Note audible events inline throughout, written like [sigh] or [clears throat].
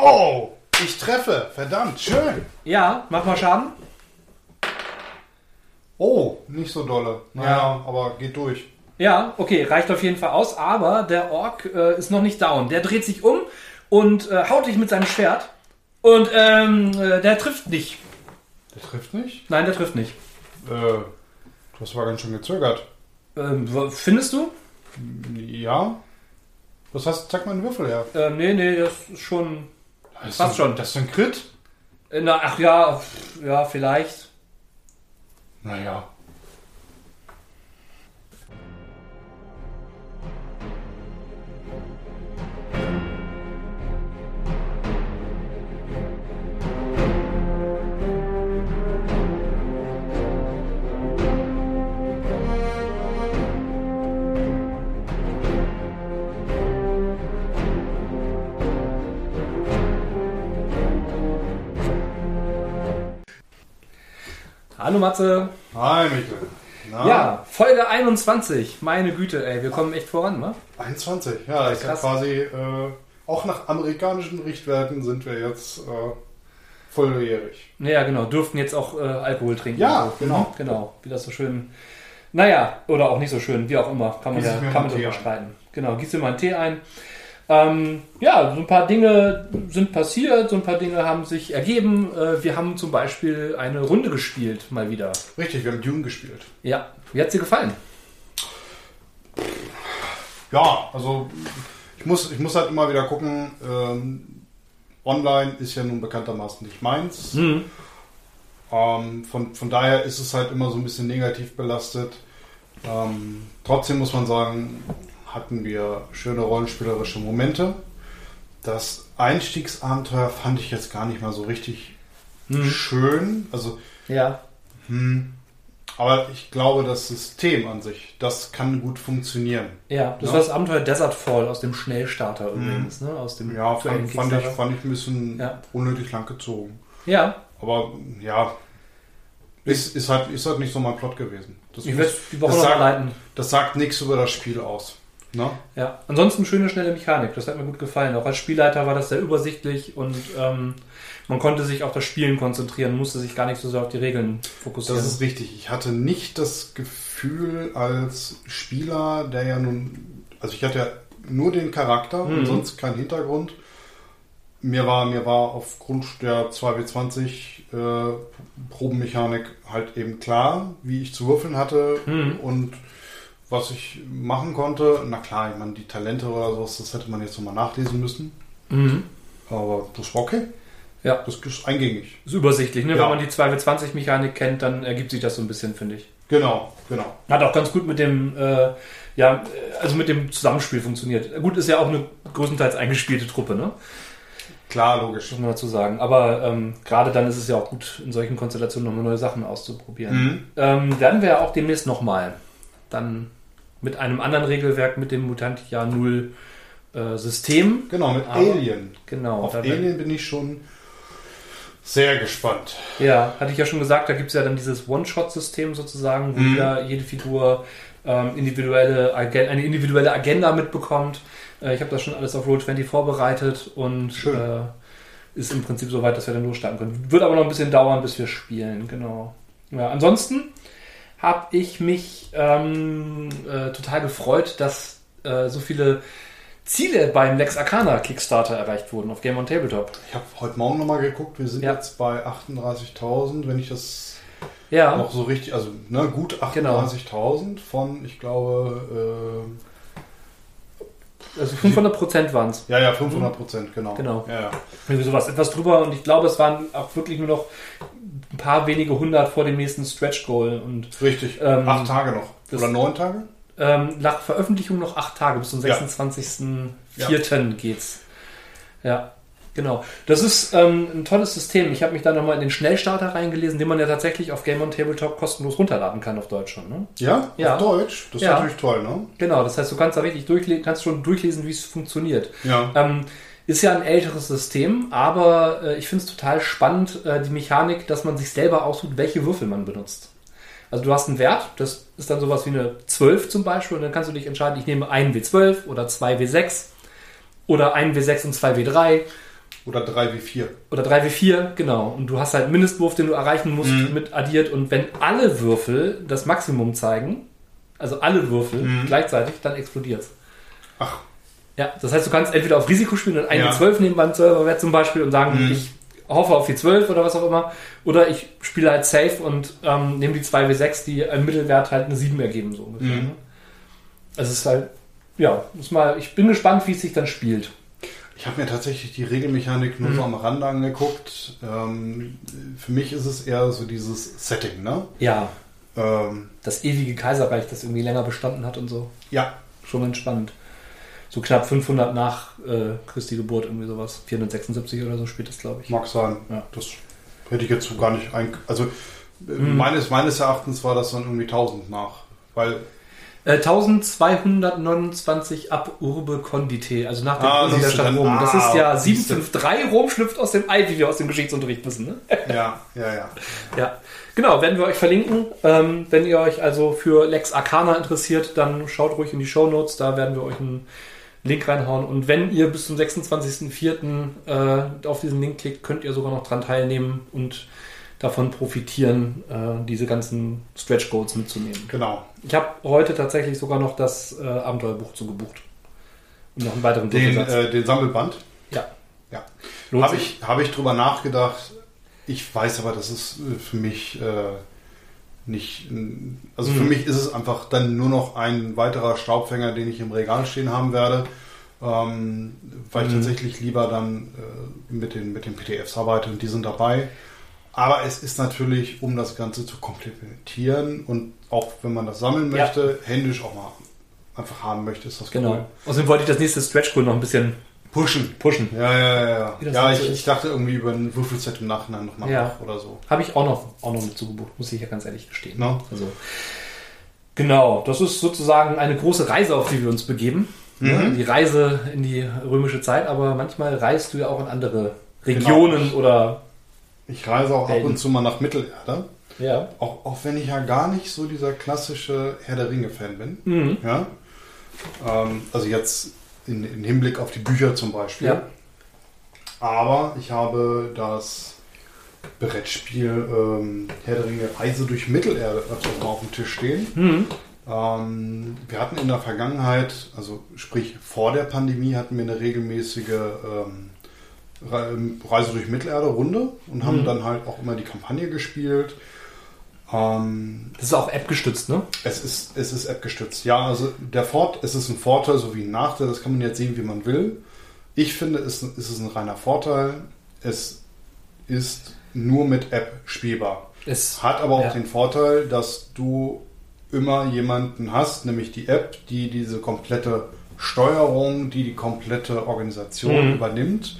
Oh, ich treffe. Verdammt, schön. Ja, mach mal Schaden. Oh, nicht so dolle. Naja, aber geht durch. Ja, okay, reicht auf jeden Fall aus, aber der Ork äh, ist noch nicht down. Der dreht sich um und äh, haut dich mit seinem Schwert und ähm, äh, der trifft nicht. Der trifft nicht? Nein, der trifft nicht. Äh, du hast aber ganz schön gezögert. Ähm, findest du? Ja. Was heißt, zeig mal einen Würfel her. Ähm, nee, nee, das ist schon. Das ist Passt schon. Das ist ein Crit? Na, ach ja, pff, ja, vielleicht. Naja. Hallo Matze. Hi, Michael. Na? Ja, Folge 21. Meine Güte, ey, wir kommen echt voran, ne? 21. Ja, ist ja quasi, äh, auch nach amerikanischen Richtwerten sind wir jetzt äh, volljährig. Ja, genau. Durften jetzt auch äh, Alkohol trinken. Ja, und so. genau. Mhm, Genau. Wie das so schön. Naja, oder auch nicht so schön, wie auch immer. Kann man Gieß ja kann man drüber ein. streiten. Genau, gieß dir mal einen Tee ein. Ähm, ja, so ein paar Dinge sind passiert, so ein paar Dinge haben sich ergeben. Äh, wir haben zum Beispiel eine Runde gespielt, mal wieder. Richtig, wir haben Dune gespielt. Ja, wie hat's dir gefallen? Ja, also ich muss, ich muss halt immer wieder gucken. Ähm, online ist ja nun bekanntermaßen nicht meins. Hm. Ähm, von, von daher ist es halt immer so ein bisschen negativ belastet. Ähm, trotzdem muss man sagen, hatten wir schöne rollenspielerische Momente. Das Einstiegsabenteuer fand ich jetzt gar nicht mal so richtig Hm. schön. Also, Ja. hm, aber ich glaube, das System an sich, das kann gut funktionieren. Ja, das Ja. war das Abenteuer Desert Fall aus dem Schnellstarter übrigens, ne? Aus dem Ja, fand, fand, ich, fand ich ein bisschen Ja. unnötig lang gezogen. Ja, Aber ja, ist, ist, halt, ist halt nicht so mein Plot gewesen. Das, ich werde die Woche das, sagt, leiten. das sagt nichts über das Spiel aus. Ne? Ja, ansonsten schöne, schnelle Mechanik. Das hat mir gut gefallen. Auch als Spielleiter war das sehr übersichtlich und ähm, man konnte sich auf das Spielen konzentrieren, musste sich gar nicht so sehr auf die Regeln fokussieren. Das ist richtig. Ich hatte nicht das Gefühl als Spieler, der ja nun, also ich hatte ja nur den Charakter Mhm. und sonst keinen Hintergrund. Mir war, mir war aufgrund der 2W20 äh, Probenmechanik halt eben klar, wie ich zu würfeln hatte Mhm. und was ich machen konnte. Na klar, ich meine, die Talente oder sowas, das hätte man jetzt nochmal nachlesen müssen. mhm. Aber das war okay. Ja. Das ist eingängig. ist übersichtlich. Ne? Ja. Wenn man die 2W20-Mechanik kennt, dann ergibt sich das so ein bisschen, finde ich. Genau, genau. Hat auch ganz gut mit dem, äh, ja, also mit dem Zusammenspiel funktioniert. Gut, ist ja auch eine größtenteils eingespielte Truppe, ne? Klar, logisch. Muss man dazu sagen. Aber ähm, gerade dann ist es ja auch gut, in solchen Konstellationen nochmal neue Sachen auszuprobieren. Mhm. Ähm, werden wir auch demnächst nochmal. Dann mit einem anderen Regelwerk, mit dem Mutant Jahr Null äh, System. Genau, mit Aber- Alien. Genau. Auf Alien bin ich schon sehr gespannt. Ja, hatte ich ja schon gesagt, da gibt es ja dann dieses One-Shot-System sozusagen, wo Mhm. ja jede Figur ähm, individuelle, eine individuelle Agenda mitbekommt. Äh, ich habe das schon alles auf Roll20 vorbereitet und äh, ist im Prinzip soweit, dass wir dann losstarten können. Wird aber noch ein bisschen dauern, bis wir spielen, genau. Ja, ansonsten habe ich mich ähm, äh, total gefreut, dass äh, so viele Ziele beim Lex Arcana Kickstarter erreicht wurden auf Game on Tabletop. Ich habe heute Morgen nochmal geguckt, wir sind Ja. jetzt bei 38.000, wenn ich das Ja, noch so richtig, also ne, gut Genau. 38.000 von, ich glaube, also 500 Prozent waren es. äh, ja, ja, 500 Prozent, genau. Genau. Ja, ja. Irgendwie sowas, etwas drüber und ich glaube, es waren auch wirklich nur noch ein paar wenige hundert vor dem nächsten Stretch Goal und Richtig, Ähm, acht Tage noch. das- Oder neun Tage? ähm, nach Veröffentlichung noch acht Tage bis zum Ja. 26.04. geht's. Ja, genau. Das ist ähm, ein tolles System. Ich habe mich da nochmal in den Schnellstarter reingelesen, den man ja tatsächlich auf Game on Tabletop kostenlos runterladen kann auf Deutsch schon. Ne? Ja? Ja. Auf Deutsch? Das ist Ja. natürlich toll, ne? Genau, das heißt, du kannst da richtig durchlesen, kannst schon durchlesen, wie es funktioniert. Ja. Ähm, ist ja ein älteres System, aber äh, ich finde es total spannend, äh, die Mechanik, dass man sich selber aussucht, welche Würfel man benutzt. Also du hast einen Wert, das ist dann sowas wie eine 12 zum Beispiel, und dann kannst du dich entscheiden, ich nehme einen W12 oder zwei W6 oder einen W6 und zwei W3 Oder 3 wie 4. Oder 3 wie 4, genau. Und du hast halt einen Mindestwurf, den du erreichen musst, Mhm. mit addiert. Und wenn alle Würfel das Maximum zeigen, also alle Würfel Mhm. gleichzeitig, dann explodiert's. Ach, Ja, das heißt, du kannst entweder auf Risiko spielen und eine Ja. 12 nehmen beim 12er-Wert zum Beispiel und sagen, Mhm. ich hoffe auf die 12 oder was auch immer. Oder ich spiele halt safe und ähm, nehme die 2W6, die im Mittelwert halt eine 7 ergeben, so ungefähr. Mhm. Ne? Also es ist halt, ja, muss mal, ich bin gespannt, wie es sich dann spielt. Ich habe mir tatsächlich die Regelmechanik nur so am Rande angeguckt. Ähm, für mich ist es eher so dieses Setting, ne? Ja, Ähm, das ewige Kaiserreich, das irgendwie länger bestanden hat und so. ja, Schon ganz spannend. So knapp 500 nach äh, Christi Geburt, irgendwie sowas. 476 oder so spielt das, glaube ich. mag sein. Ja. Das hätte ich jetzt so gar nicht ein. Also äh, Mhm. meines, meines Erachtens war das dann irgendwie 1000 nach. Weil, Äh, 1229 ab Urbe Condite, also nach dem Ah, Gründung der Stadt Rom. Das ah, ist ja siehst du. 753. Rom schlüpft aus dem Ei, wie wir aus dem Geschichtsunterricht wissen. Ne? [laughs] ja, ja, ja. Ja, genau, werden wir euch verlinken. Ähm, wenn ihr euch also für Lex Arcana interessiert, dann schaut ruhig in die Show Notes, da werden wir euch einen Link reinhauen. Und wenn ihr bis zum 26.04. Äh, auf diesen Link klickt, könnt ihr sogar noch dran teilnehmen und davon profitieren, äh, diese ganzen Stretch Goals mitzunehmen. Genau. Ich habe heute tatsächlich sogar noch das äh, Abenteuerbuch zugebucht. Und noch einen weiteren Den, äh, den Sammelband. ja. Ja. Habe ich, hab ich drüber nachgedacht. Ich weiß aber, das ist äh, für mich äh, nicht. Also für Mhm. mich ist es einfach dann nur noch ein weiterer Staubfänger, den ich im Regal stehen haben werde. Ähm, weil ich Mhm. tatsächlich lieber dann äh, mit, den, mit den PDFs arbeite und die sind dabei. Aber es ist natürlich, um das Ganze zu komplementieren und auch wenn man das sammeln Ja. möchte, händisch auch mal einfach haben möchte, ist das Genau. cool. Außerdem wollte ich das nächste Stretch Goal noch ein bisschen Pushen. pushen. Ja, ja, ja. Ja, ja ich, so ich dachte irgendwie über ein Würfelset im Nachhinein nochmal Ja. nach oder so. Habe ich auch noch, auch noch mit zugebucht, muss ich ja ganz ehrlich gestehen. No? Also, genau, das ist sozusagen eine große Reise, auf die wir uns begeben. Mhm. Ja, Die Reise in die römische Zeit, aber manchmal reist du ja auch in andere Regionen oder. Ich reise auch ab Helden. und zu mal nach Mittelerde. Ja. Auch, auch wenn ich ja gar nicht so dieser klassische Herr der Ringe-Fan bin. Mhm. Ja? Ähm, also jetzt in, in Hinblick auf die Bücher zum Beispiel. Ja. Aber ich habe das Brettspiel ähm, Herr der Ringe Reise durch Mittelerde öfters mal auf dem Tisch stehen. Mhm. Ähm, wir hatten in der Vergangenheit, also sprich vor der Pandemie, hatten wir eine regelmäßige ähm, Re- Reise durch Mittelerde Runde und haben Mhm. dann halt auch immer die Kampagne gespielt. Ähm, Das ist auch App gestützt, ne? es ist, es ist App gestützt. Ja, also der Fort, es ist ein Vorteil sowie ein Nachteil, das kann man jetzt sehen, wie man will. Ich finde, es, es ist ein reiner Vorteil. Es ist nur mit App spielbar. Es, Hat aber auch Ja. den Vorteil, dass du immer jemanden hast, nämlich die App, die diese komplette Steuerung, die die komplette Organisation Mhm. übernimmt.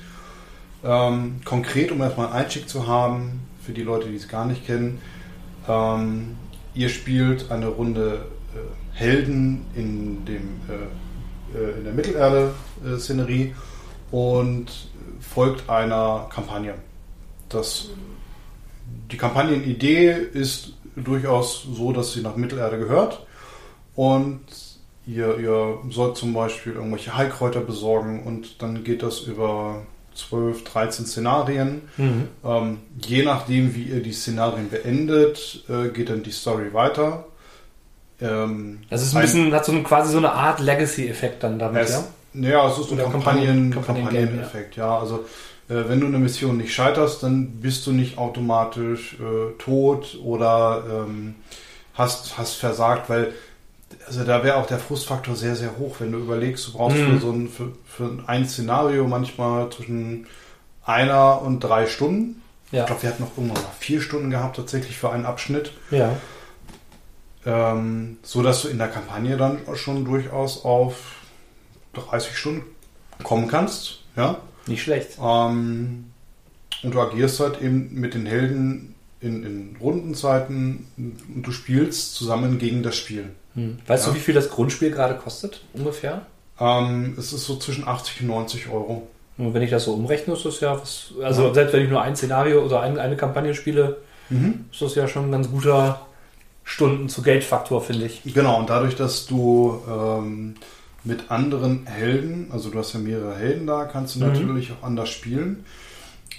Ähm, konkret, um erstmal einen Einstieg zu haben, für die Leute, die es gar nicht kennen, ähm, ihr spielt eine Runde äh, Helden in, dem, äh, äh, in der Mittelerde-Szenerie und folgt einer Kampagne. Das, die Kampagnenidee ist durchaus so, dass sie nach Mittelerde gehört und ihr, ihr sollt zum Beispiel irgendwelche Heilkräuter besorgen und dann geht das über 12, 13 Szenarien. mhm. Ähm, je nachdem, wie ihr die Szenarien beendet, äh, geht dann die Story weiter. Ähm, Das ist ein bisschen, hat so ein, quasi so eine Art Legacy-Effekt dann damit, es, ja? Naja, es ist ein Oder Kampagnen, Kampagnen- Kampagneneffekt, ja. Also äh, wenn du eine Mission nicht scheiterst, dann bist du nicht automatisch äh, tot oder ähm, hast, hast versagt, weil also da wäre auch der Frustfaktor sehr, sehr hoch, wenn du überlegst, du brauchst Mhm. für so ein, für, für ein Szenario manchmal zwischen einer und drei Stunden. Ja. Ich glaube, wir hatten noch irgendwann mal vier Stunden gehabt, tatsächlich für einen Abschnitt. Ja. Ähm, so dass du in der Kampagne dann schon durchaus auf 30 Stunden kommen kannst. Ja? Nicht schlecht. Ähm, und du agierst halt eben mit den Helden in, in Rundenzeiten und du spielst zusammen gegen das Spiel. Hm. Weißt Ja. du, wie viel das Grundspiel gerade kostet? Ungefähr? Ähm, es ist so zwischen 80 und 90 Euro. Und wenn ich das so umrechne, ist das ja was. Also, selbst wenn ich nur ein Szenario oder ein, eine Kampagne spiele, ist das ja schon ein ganz guter Stunden zu Geldfaktor, finde ich. Genau, und dadurch, dass du ähm, mit anderen Helden, also du hast ja mehrere Helden da, kannst du Mhm. natürlich auch anders spielen.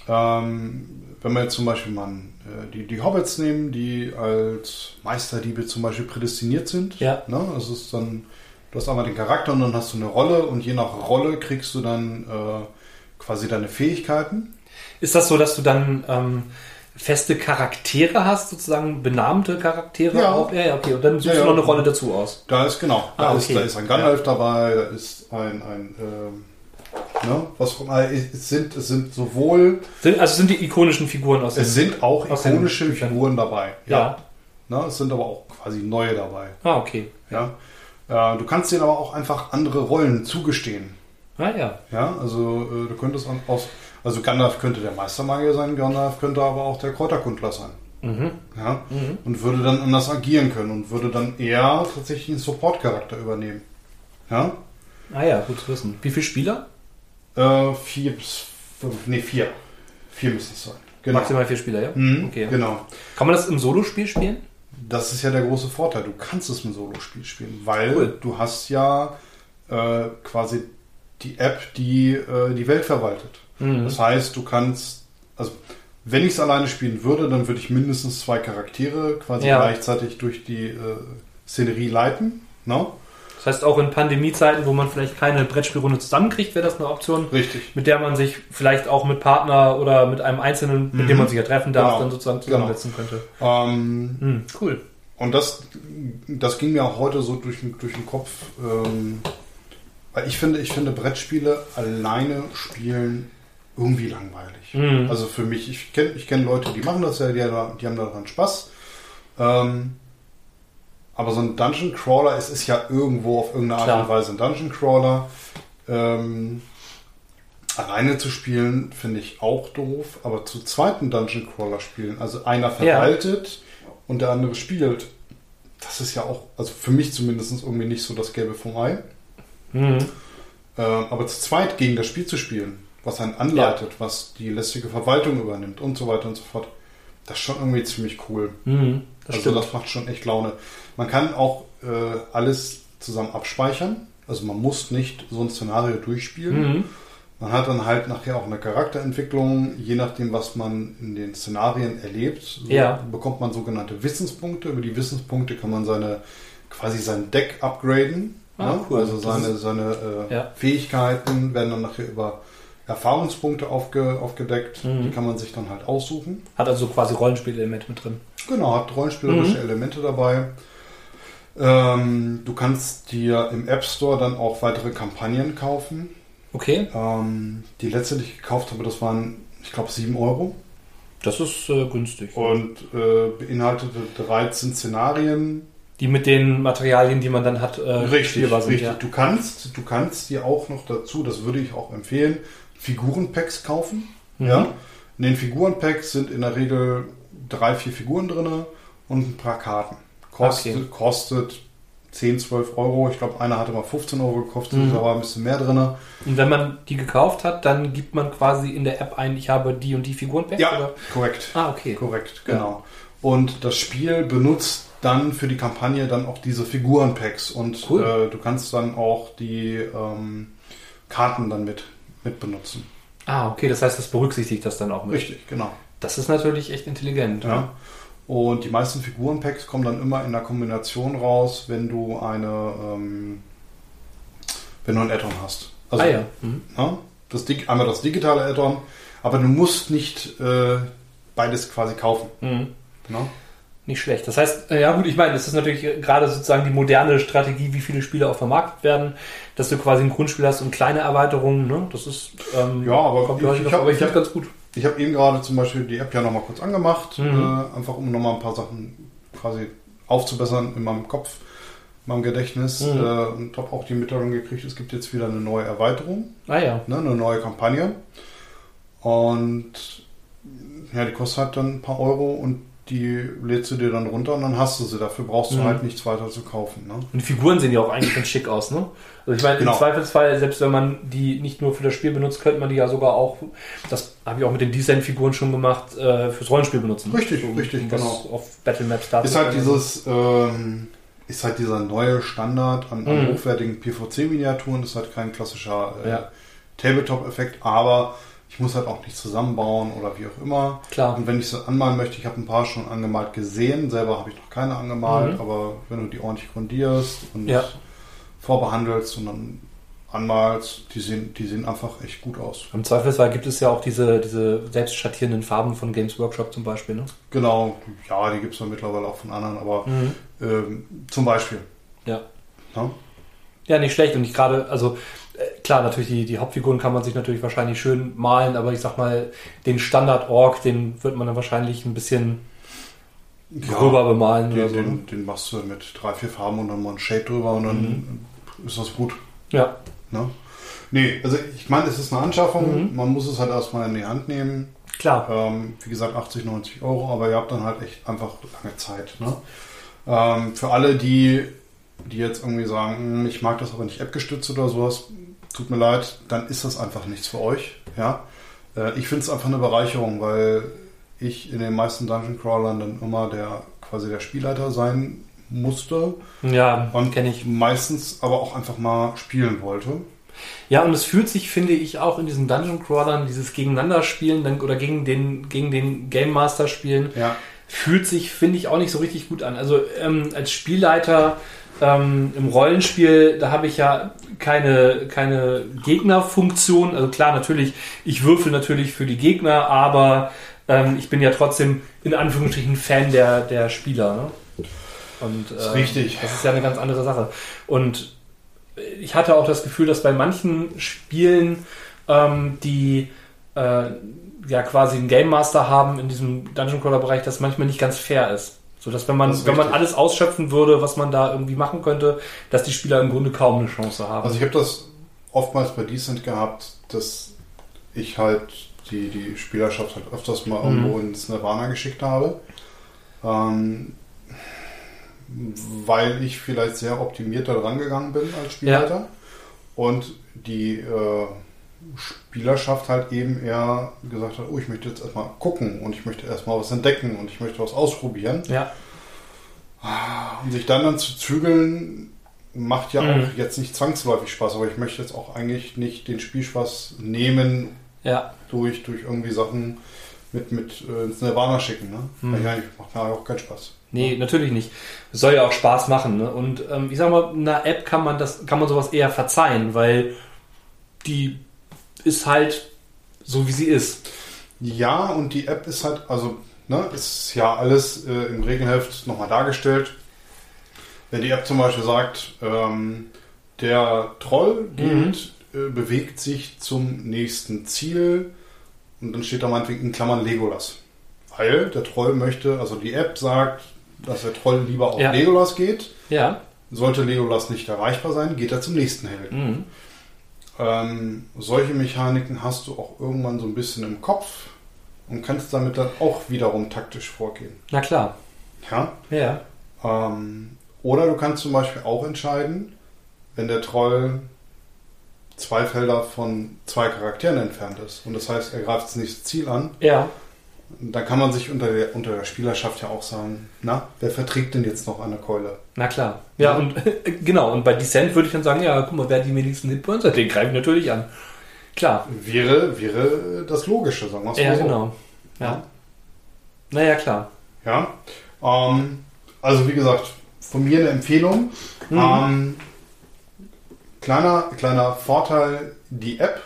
Ähm, wenn wir jetzt zum Beispiel mal äh, die, die Hobbits nehmen, die als Meisterdiebe zum Beispiel prädestiniert sind. Ja. Ne? Das ist dann, du hast einmal den Charakter und dann hast du eine Rolle und je nach Rolle kriegst du dann äh, quasi deine Fähigkeiten. Ist das so, dass du dann ähm, feste Charaktere hast, sozusagen benannte Charaktere Ja. auch? Ja, ja, okay. Und dann suchst Ja, du ja. noch eine Rolle dazu aus. Da ist genau, da, Ah, ist, okay. da ist ein Gandalf dabei, da ist ein, ein ähm, ne? was immer. Es sind, es sind sowohl, Sind, also sind die ikonischen Figuren aus es sind auch ikonische. Figuren dabei. Ja. Ne? Es sind aber auch quasi neue dabei. Ah, okay. Ja. Äh, du kannst denen aber auch einfach andere Rollen zugestehen. Ah, ja. Ja, also äh, du könntest aus, also Gandalf könnte der Meistermagier sein, Gandalf könnte aber auch der Kräuterkundler sein. Mhm. Ja, Mhm. und würde dann anders agieren können und würde dann eher tatsächlich einen Support-Charakter übernehmen. Ja, Ah, ja, gut zu wissen. Wie viele Spieler? Äh, vier bis fünf, nee, vier. Vier müssen es sein. Genau. Maximal vier Spieler, ja? Mhm, Okay. Genau. Kann man das im Solospiel spielen? Das ist ja der große Vorteil. Du kannst es im Solospiel spielen, weil Cool. du hast ja äh, quasi die App, die äh, die Welt verwaltet. Mhm. Das heißt, du kannst, also wenn ich es alleine spielen würde, dann würde ich mindestens zwei Charaktere quasi Ja. gleichzeitig durch die äh, Szenerie leiten. Ne? Das heißt, auch in Pandemiezeiten, wo man vielleicht keine Brettspielrunde zusammenkriegt, wäre das eine Option, Richtig. mit der man sich vielleicht auch mit Partner oder mit einem Einzelnen, mit dem Mhm. man sich ja treffen darf, Genau. dann sozusagen zusammensetzen könnte. Ähm, Hm, cool. und das, das ging mir auch heute so durch, den- durch den Kopf. Ähm, weil ich finde, ich finde Brettspiele alleine spielen irgendwie langweilig. Mhm. Also für mich, ich kenne ich kenn Leute, die machen das ja, die, die haben daran Spaß. Ähm, aber so ein Dungeon Crawler, es ist ja irgendwo auf irgendeine Art Klar. und Weise ein Dungeon Crawler. Ähm, alleine zu spielen finde ich auch doof, aber zu zweiten Dungeon Crawler spielen, also einer Ja. verwaltet und der andere spielt, das ist ja auch, also für mich zumindest irgendwie nicht so das Gelbe vom Ei. Mhm. Ähm, aber zu zweit gegen das Spiel zu spielen, was einen anleitet, was die lästige Verwaltung übernimmt und so weiter und so fort, das ist schon irgendwie ziemlich cool. Mhm. Das also stimmt. das macht schon echt Laune. Man kann auch äh, alles zusammen abspeichern. Also man muss nicht so ein Szenario durchspielen. Mhm. Man hat dann halt nachher auch eine Charakterentwicklung, je nachdem, was man in den Szenarien erlebt, so Ja. bekommt man sogenannte Wissenspunkte. Über die Wissenspunkte kann man seine quasi sein Deck upgraden. Ah, ne? cool. Also seine, seine äh, Ja. Fähigkeiten werden dann nachher über Erfahrungspunkte aufge, aufgedeckt. Mhm. Die kann man sich dann halt aussuchen. Hat also quasi Rollenspielelement mit drin. Genau, hat rollenspielerische Mhm. Elemente dabei. Ähm, du kannst dir im App Store dann auch weitere Kampagnen kaufen. Okay, Ähm, die letzte, die ich gekauft habe, das waren, ich glaube, 7 Euro. das ist äh, günstig. Und äh, beinhaltete 13 Szenarien. Die mit den Materialien, die man dann hat, äh, richtig, spielbar sind. richtig. Ja. Du kannst, du kannst dir auch noch dazu, das würde ich auch empfehlen, Figurenpacks kaufen. Mhm. Ja. In den Figurenpacks sind in der Regel drei, vier Figuren drin und ein paar Karten. Kostet, Okay. kostet 10, 12 Euro. Ich glaube, einer hatte mal 15 Euro gekostet, Mhm. da war ein bisschen mehr drin. Und wenn man die gekauft hat, dann gibt man quasi in der App ein, ich habe die und die Figuren Ja, Oder? korrekt. Ah, okay. Korrekt, genau. Und das Spiel benutzt dann für die Kampagne dann auch diese Figurenpacks und Cool. äh, du kannst dann auch die ähm, Karten dann mit, mit benutzen. Ah, okay, das heißt, das berücksichtigt das dann auch mit. Richtig, genau. Das ist natürlich echt intelligent. Ja. Und die meisten Figurenpacks kommen dann immer in der Kombination raus, wenn du eine, ähm, wenn du ein Add-on hast. Also, ah ja. Mhm. ne, das, einmal das digitale Add-on, aber du musst nicht äh, beides quasi kaufen. Mhm. Ne? Nicht schlecht. Das heißt, äh, ja gut, ich meine, das ist natürlich gerade sozusagen die moderne Strategie, wie viele Spiele auch vermarktet werden, dass du quasi ein Grundspiel hast und kleine Erweiterungen. Ne? Das ist ähm, Ja, aber kommt ich- ich noch, hab- aber ich finde hab- ganz gut. Ich habe eben gerade zum Beispiel die App ja nochmal kurz angemacht, Mhm. äh, einfach um nochmal ein paar Sachen quasi aufzubessern in meinem Kopf, in meinem Gedächtnis. Mhm. Äh, und habe auch die Mitteilung gekriegt, es gibt jetzt wieder eine neue Erweiterung, Ah ja. ne, eine neue Kampagne. Und ja, die kostet halt dann ein paar Euro und die lädst du dir dann runter und dann hast du sie. Dafür brauchst du Mhm. halt nichts weiter zu kaufen. Ne? Und die Figuren sehen ja auch eigentlich ganz schick aus, ne? Also ich meine, Genau. im Zweifelsfall, selbst wenn man die nicht nur für das Spiel benutzt, könnte man die ja sogar auch, das habe ich auch mit den Design-Figuren schon gemacht, äh, fürs Rollenspiel benutzen. Richtig, um, richtig, um genau. Auf Battlemaps Ist halt dieses, ähm, ist halt dieser neue Standard an, an Mhm. hochwertigen PVC-Miniaturen. Das ist halt kein klassischer äh, Ja. Tabletop-Effekt, aber ich muss halt auch nicht zusammenbauen oder wie auch immer. Klar. Und wenn ich sie anmalen möchte, ich habe ein paar schon angemalt gesehen, selber habe ich noch keine angemalt, Mhm. aber wenn du die ordentlich grundierst und Ja. vorbehandelst und dann anmalst, die sehen, die sehen einfach echt gut aus. Im Zweifelsfall gibt es ja auch diese, diese selbst schattierenden Farben von Games Workshop zum Beispiel. Ne? Genau, ja, die gibt es ja mittlerweile auch von anderen, aber Mhm. ähm, zum Beispiel. Ja. Ja? Ja, nicht schlecht. Und ich gerade, also klar, natürlich, die, die Hauptfiguren kann man sich natürlich wahrscheinlich schön malen, aber ich sag mal, den Standard-Org, den wird man dann wahrscheinlich ein bisschen gröber bemalen oder Den, so. ne? den, den machst du mit drei, vier Farben und dann mal ein Shade drüber und dann Mhm. ist das gut. Ja, Ne? Nee, also ich meine, es ist eine Anschaffung, Mhm. man muss es halt erstmal in die Hand nehmen. klar. Ähm, wie gesagt, 80, 90 Euro, aber ihr habt dann halt echt einfach lange Zeit. Ne? Ähm, für alle, die, die jetzt irgendwie sagen, "Hm, ich mag das aber nicht appgestützt oder sowas, tut mir leid, dann ist das einfach nichts für euch. Ja? Äh, ich finde es einfach eine Bereicherung, weil ich in den meisten Dungeon Crawlern dann immer der quasi der Spielleiter sein musste Ja, und kenne ich. meistens aber auch einfach mal spielen wollte. Ja, und es fühlt sich, finde ich, auch in diesen Dungeon Crawlern, dieses Gegeneinander-Spielen dann- oder gegen den, gegen den Game Master spielen, Ja, fühlt sich, finde ich, auch nicht so richtig gut an. Also ähm, als Spielleiter ähm, im Rollenspiel, da habe ich ja keine, keine Gegnerfunktion. Also klar, natürlich, ich würfel natürlich für die Gegner, aber ähm, ich bin ja trotzdem in Anführungsstrichen Fan der, der Spieler. Ne? Und, ist äh, richtig. Das ist ja eine ganz andere Sache. Und ich hatte auch das Gefühl, dass bei manchen Spielen, ähm, die äh, ja quasi einen Game Master haben in diesem Dungeon Crawler Bereich, das manchmal nicht ganz fair ist. So dass wenn man, Das wenn man alles ausschöpfen würde, was man da irgendwie machen könnte, dass die Spieler im Grunde kaum eine Chance haben. Also ich habe das oftmals bei Decent gehabt, dass ich halt die, die Spielerschaft halt öfters mal Mhm. irgendwo ins Nirvana geschickt habe. Ähm, weil ich vielleicht sehr optimiert da dran gegangen bin als Spielleiter. Und die äh, Spielerschaft halt eben eher gesagt hat, oh, ich möchte jetzt erstmal gucken und ich möchte erstmal was entdecken und ich möchte was ausprobieren. ja, Und sich dann dann zu zügeln, macht ja Mhm. auch jetzt nicht zwangsläufig Spaß, aber ich möchte jetzt auch eigentlich nicht den Spielspaß nehmen ja, durch, durch irgendwie Sachen mit, mit äh, ins Nirvana schicken. Ne? Mhm. Ja, macht mir auch keinen Spaß. nee, natürlich nicht. Es soll ja auch Spaß machen. Ne? Und ähm, ich sag mal, in einer App kann man das, kann man sowas eher verzeihen, weil die ist halt so wie sie ist. Ja, und die App ist halt, also, ne, ist ja alles äh, im Regelheft nochmal dargestellt. Wenn die App zum Beispiel sagt, ähm, der Troll geht, äh, bewegt sich zum nächsten Ziel und dann steht da meinetwegen in Klammern Legolas. Weil der Troll möchte, also die App sagt, dass der Troll lieber auf Ja. Legolas geht. Ja. Sollte Legolas nicht erreichbar sein, geht er zum nächsten Helden. Mhm. Ähm, solche Mechaniken hast du auch irgendwann so ein bisschen im Kopf und kannst damit dann auch wiederum taktisch vorgehen. Na klar. Ja? Ja. Ähm, oder du kannst zum Beispiel auch entscheiden, wenn der Troll zwei Felder von zwei Charakteren entfernt ist und das heißt, er greift das nächste Ziel an, Ja. Dann kann man sich unter der, unter der Spielerschaft ja auch sagen, na, wer verträgt denn jetzt noch eine Keule? Na klar. Ja, Ja. und [laughs] genau, und bei Descent würde ich dann sagen, ja, guck mal, wer die wenigsten Hitpoints hat, den greife ich natürlich an. Klar. Wäre, wäre das Logische, sagen wir es Ja, mal so. genau. Ja. Naja, klar. Ja, ähm, also wie gesagt, von mir eine Empfehlung. Mhm. Ähm, kleiner, kleiner Vorteil, die App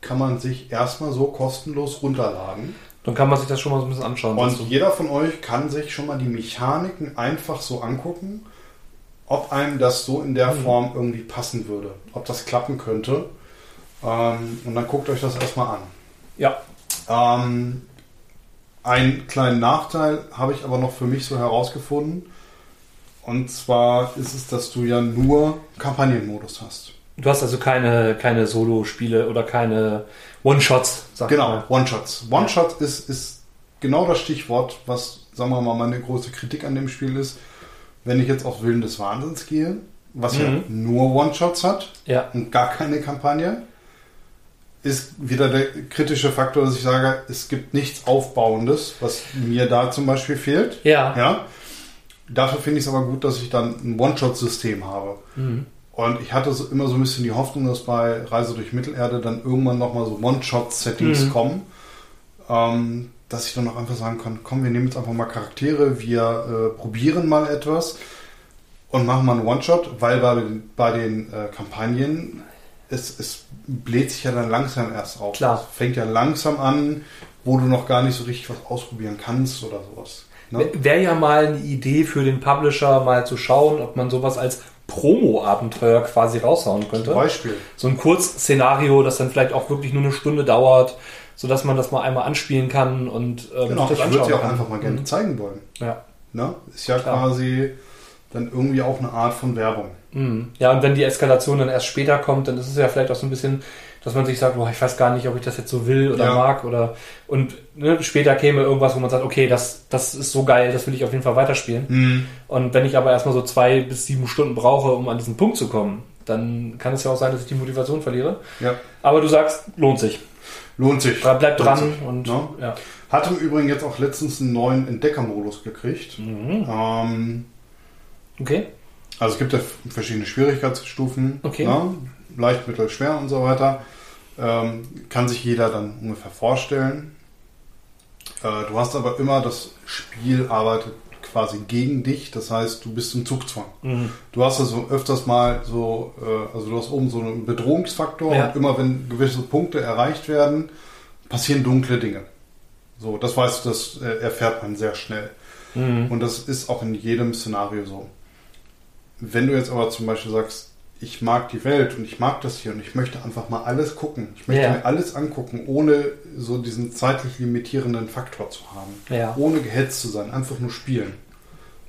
kann man sich erstmal so kostenlos runterladen. Dann kann man sich das schon mal so ein bisschen anschauen. Und jeder von euch kann sich schon mal die Mechaniken einfach so angucken, ob einem das so in der Mhm. Form irgendwie passen würde, ob das klappen könnte. Ähm, und dann guckt euch das erstmal an. Ja. Ähm, einen kleinen Nachteil habe ich aber noch für mich so herausgefunden. Und zwar ist es, dass du ja nur Kampagnenmodus hast. Du hast also keine, keine Solo-Spiele oder keine One-Shots, sag Genau. One-Shots. One-Shot ist, ist genau das Stichwort, was, sagen wir mal, meine große Kritik an dem Spiel ist. Wenn ich jetzt auf Willen des Wahnsinns gehe, was ja Mhm. nur One-Shots hat Ja. und gar keine Kampagne, ist wieder der kritische Faktor, dass ich sage, es gibt nichts Aufbauendes, was mir da zum Beispiel fehlt. Ja. Ja. Dafür finde ich es aber gut, dass ich dann ein One-Shot-System habe. Mhm. Und ich hatte so immer so ein bisschen die Hoffnung, dass bei Reise durch Mittelerde dann irgendwann nochmal so One-Shot-Settings Mhm. kommen. Ähm, dass ich dann auch einfach sagen kann, komm, wir nehmen jetzt einfach mal Charaktere, wir äh, probieren mal etwas und machen mal einen One-Shot, weil bei den, bei den äh, Kampagnen es, es bläht sich ja dann langsam erst auf. Klar. Es fängt ja langsam an, wo du noch gar nicht so richtig was ausprobieren kannst oder sowas. Ne? Wäre ja mal eine Idee für den Publisher, mal zu schauen, ob man sowas als Promo-Abenteuer quasi raushauen könnte. Zum Beispiel. So ein Kurzszenario, das dann vielleicht auch wirklich nur eine Stunde dauert, sodass man das mal einmal anspielen kann und ähm, Genau, sich ich das würde sie auch kann. einfach mal gerne Mhm. zeigen wollen. Ja. Ne? Ist ja Klar. quasi dann irgendwie auch eine Art von Werbung. Mhm. Ja, und wenn die Eskalation dann erst später kommt, dann ist es ja vielleicht auch so ein bisschen, dass man sich sagt, boah, ich weiß gar nicht, ob ich das jetzt so will oder Ja. mag oder und ne, später käme irgendwas, wo man sagt, okay, das, das ist so geil, das will ich auf jeden Fall weiterspielen. Und wenn ich aber erstmal so zwei bis sieben Stunden brauche, um an diesen Punkt zu kommen, dann kann es ja auch sein, dass ich die Motivation verliere. Ja, Aber du sagst, lohnt sich. lohnt sich. Bleib Lohnt dran sich, und ne? ja. Hat im Übrigen jetzt auch letztens einen neuen Entdeckermodus gekriegt. Mhm. Ähm, Okay. Also es gibt ja verschiedene Schwierigkeitsstufen. Okay. Ne? Leicht, mittel, schwer und so weiter. Ähm, kann sich jeder dann ungefähr vorstellen. Äh, du hast aber immer, das Spiel arbeitet quasi gegen dich. Das heißt, du bist im Zugzwang. Mhm. Du hast also öfters mal so, äh, also du hast oben so einen Bedrohungsfaktor Ja. und immer wenn gewisse Punkte erreicht werden, passieren dunkle Dinge. So, das weißt du, das äh, erfährt man sehr schnell. Mhm. Und das ist auch in jedem Szenario so. Wenn du jetzt aber zum Beispiel sagst, ich mag die Welt und ich mag das hier und ich möchte einfach mal alles gucken, ich möchte Ja. mir alles angucken, ohne so diesen zeitlich limitierenden Faktor zu haben, Ja. ohne gehetzt zu sein, einfach nur spielen,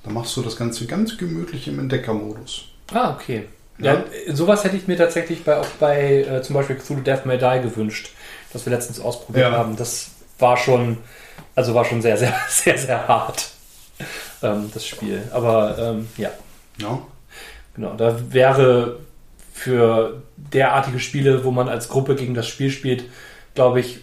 dann machst du das Ganze ganz gemütlich im Entdeckermodus. Ah, okay. Ja, Ja. sowas hätte ich mir tatsächlich bei, auch bei äh, zum Beispiel Cthulhu Death May Die gewünscht, das wir letztens ausprobiert haben. Das war schon, also war schon sehr, sehr, [laughs] sehr, sehr hart, ähm, das Spiel. Aber ähm, ja, Ja. Genau. Da wäre für derartige Spiele, wo man als Gruppe gegen das Spiel spielt, glaube ich,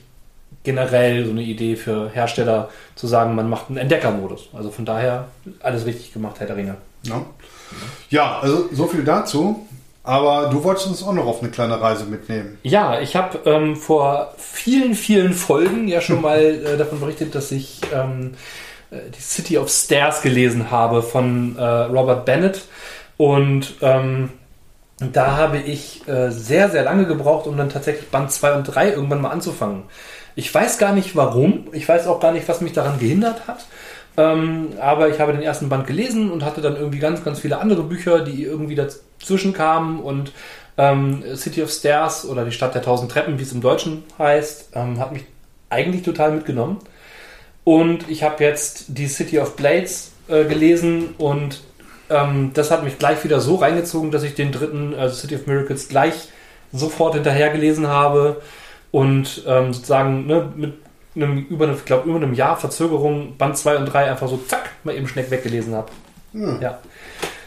generell so eine Idee für Hersteller zu sagen, man macht einen Entdeckermodus. Also von daher alles richtig gemacht, Herr der Ringe. Ja. ja, also so viel dazu. Aber du wolltest uns auch noch auf eine kleine Reise mitnehmen. Ja, ich habe ähm, vor vielen, vielen Folgen ja schon mal [laughs] äh, davon berichtet, dass ich ähm, äh, die City of Stairs gelesen habe von äh, Robert Bennett. Und ähm, da habe ich äh, sehr, sehr lange gebraucht, um dann tatsächlich Band 2 und 3 irgendwann mal anzufangen. Ich weiß gar nicht warum. Ich weiß auch gar nicht, was mich daran gehindert hat. Ähm, aber ich habe den ersten Band gelesen und hatte dann irgendwie ganz, ganz viele andere Bücher, die irgendwie dazwischen kamen. Und ähm, City of Stairs oder die Stadt der tausend Treppen, wie es im Deutschen heißt, ähm, hat mich eigentlich total mitgenommen. Und ich habe jetzt die City of Blades äh, gelesen und ähm, das hat mich gleich wieder so reingezogen, dass ich den dritten, also City of Miracles, gleich sofort hinterher gelesen habe und ähm, sozusagen ne, mit einem, über, eine, glaub, über einem Jahr Verzögerung Band 2 und 3 einfach so zack, mal eben schnell weggelesen habe. Hm. Ja.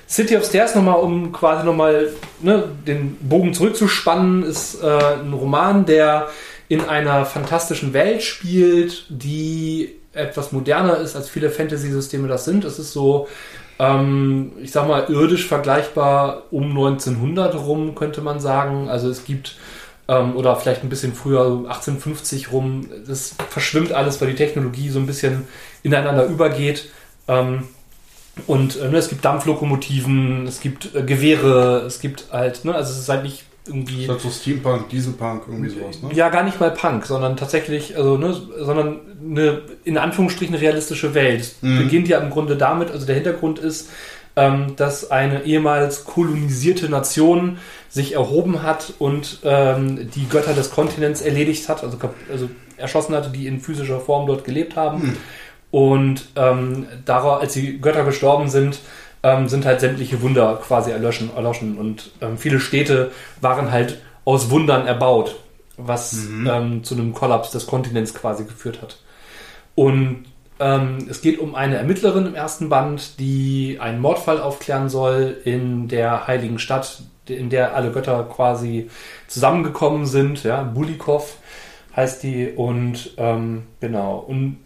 City of Stairs nochmal, um quasi nochmal ne, den Bogen zurückzuspannen, ist äh, ein Roman, der in einer fantastischen Welt spielt, die etwas moderner ist, als viele Fantasy-Systeme das sind. Es ist so, ähm, ich sag mal, irdisch vergleichbar um 1900 rum, könnte man sagen. Also es gibt, ähm, oder vielleicht ein bisschen früher, so 1850 rum, das verschwimmt alles, weil die Technologie so ein bisschen ineinander übergeht. Ähm, und äh, ne, es gibt Dampflokomotiven, es gibt äh, Gewehre, es gibt halt, ne, also es ist halt nicht irgendwie. Ist halt so Steampunk, Dieselpunk, irgendwie sowas, ne? Ja, gar nicht mal Punk, sondern tatsächlich, also, ne, sondern eine, in Anführungsstrichen, realistische Welt. Es Mhm. beginnt ja im Grunde damit, also der Hintergrund ist, ähm, dass eine ehemals kolonisierte Nation sich erhoben hat und ähm, die Götter des Kontinents erledigt hat, also, also erschossen hatte, die in physischer Form dort gelebt haben. Hm. Und ähm, darauf, als die Götter gestorben sind, ähm, sind halt sämtliche Wunder quasi erlöschen, erloschen. Und ähm, viele Städte waren halt aus Wundern erbaut, was Mhm. ähm, zu einem Kollaps des Kontinents quasi geführt hat. Und ähm, es geht um eine Ermittlerin im ersten Band, die einen Mordfall aufklären soll in der heiligen Stadt, in der alle Götter quasi zusammengekommen sind. Ja, Bulikov heißt die. Und ähm, genau. Und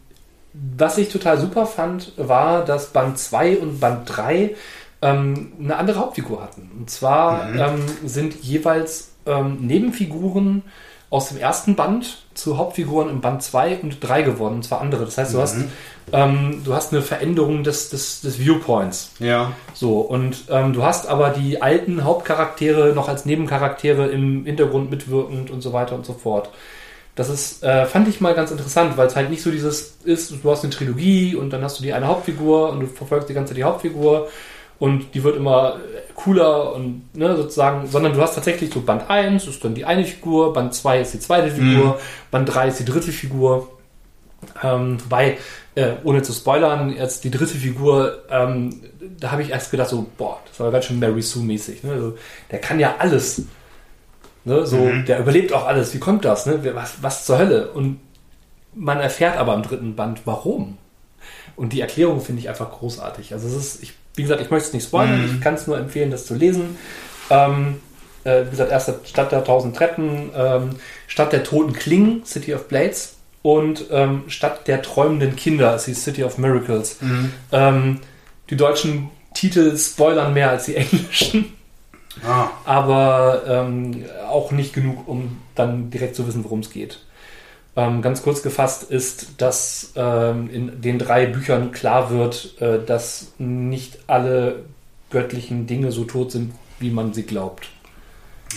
was ich total super fand, war, dass Band 2 und Band 3 ähm, eine andere Hauptfigur hatten. Und zwar Mhm. ähm, sind jeweils ähm, Nebenfiguren aus dem ersten Band zu Hauptfiguren im Band 2 und 3 geworden, und zwar andere. Das heißt, du hast, ähm, du hast eine Veränderung des, des, des Viewpoints. Ja. So, und ähm, du hast aber die alten Hauptcharaktere noch als Nebencharaktere im Hintergrund mitwirkend und so weiter und so fort. Das ist, äh, fand ich mal ganz interessant, weil es halt nicht so dieses ist, du hast eine Trilogie und dann hast du die eine Hauptfigur und du verfolgst die ganze Zeit die Hauptfigur und die wird immer äh, cooler und ne, sozusagen, sondern du hast tatsächlich so Band 1 ist dann die eine Figur, Band 2 ist die zweite Figur, Band 3 ist die dritte Figur. Ähm, wobei, äh, ohne zu spoilern, jetzt die dritte Figur, ähm, da habe ich erst gedacht, so, boah, das war ganz schön Mary Sue-mäßig. Ne? Also, der kann ja alles. Ne? So, Der überlebt auch alles. Wie kommt das? Ne? Was, was zur Hölle? Und man erfährt aber im dritten Band, warum. Und die Erklärung finde ich einfach großartig. Also es ist, ich, wie gesagt, ich möchte es nicht spoilern, ich kann es nur empfehlen, das zu lesen. Ähm, äh, wie gesagt, erste Stadt der tausend Treppen, ähm, Stadt der toten Klingen, City of Blades und ähm, Stadt der träumenden Kinder, ist die City of Miracles. Ähm, die deutschen Titel spoilern mehr als die englischen, Ah, aber ähm, auch nicht genug, um dann direkt zu wissen, worum es geht. Ähm, ganz kurz gefasst ist, dass ähm, in den drei Büchern klar wird, äh, dass nicht alle göttlichen Dinge so tot sind, wie man sie glaubt.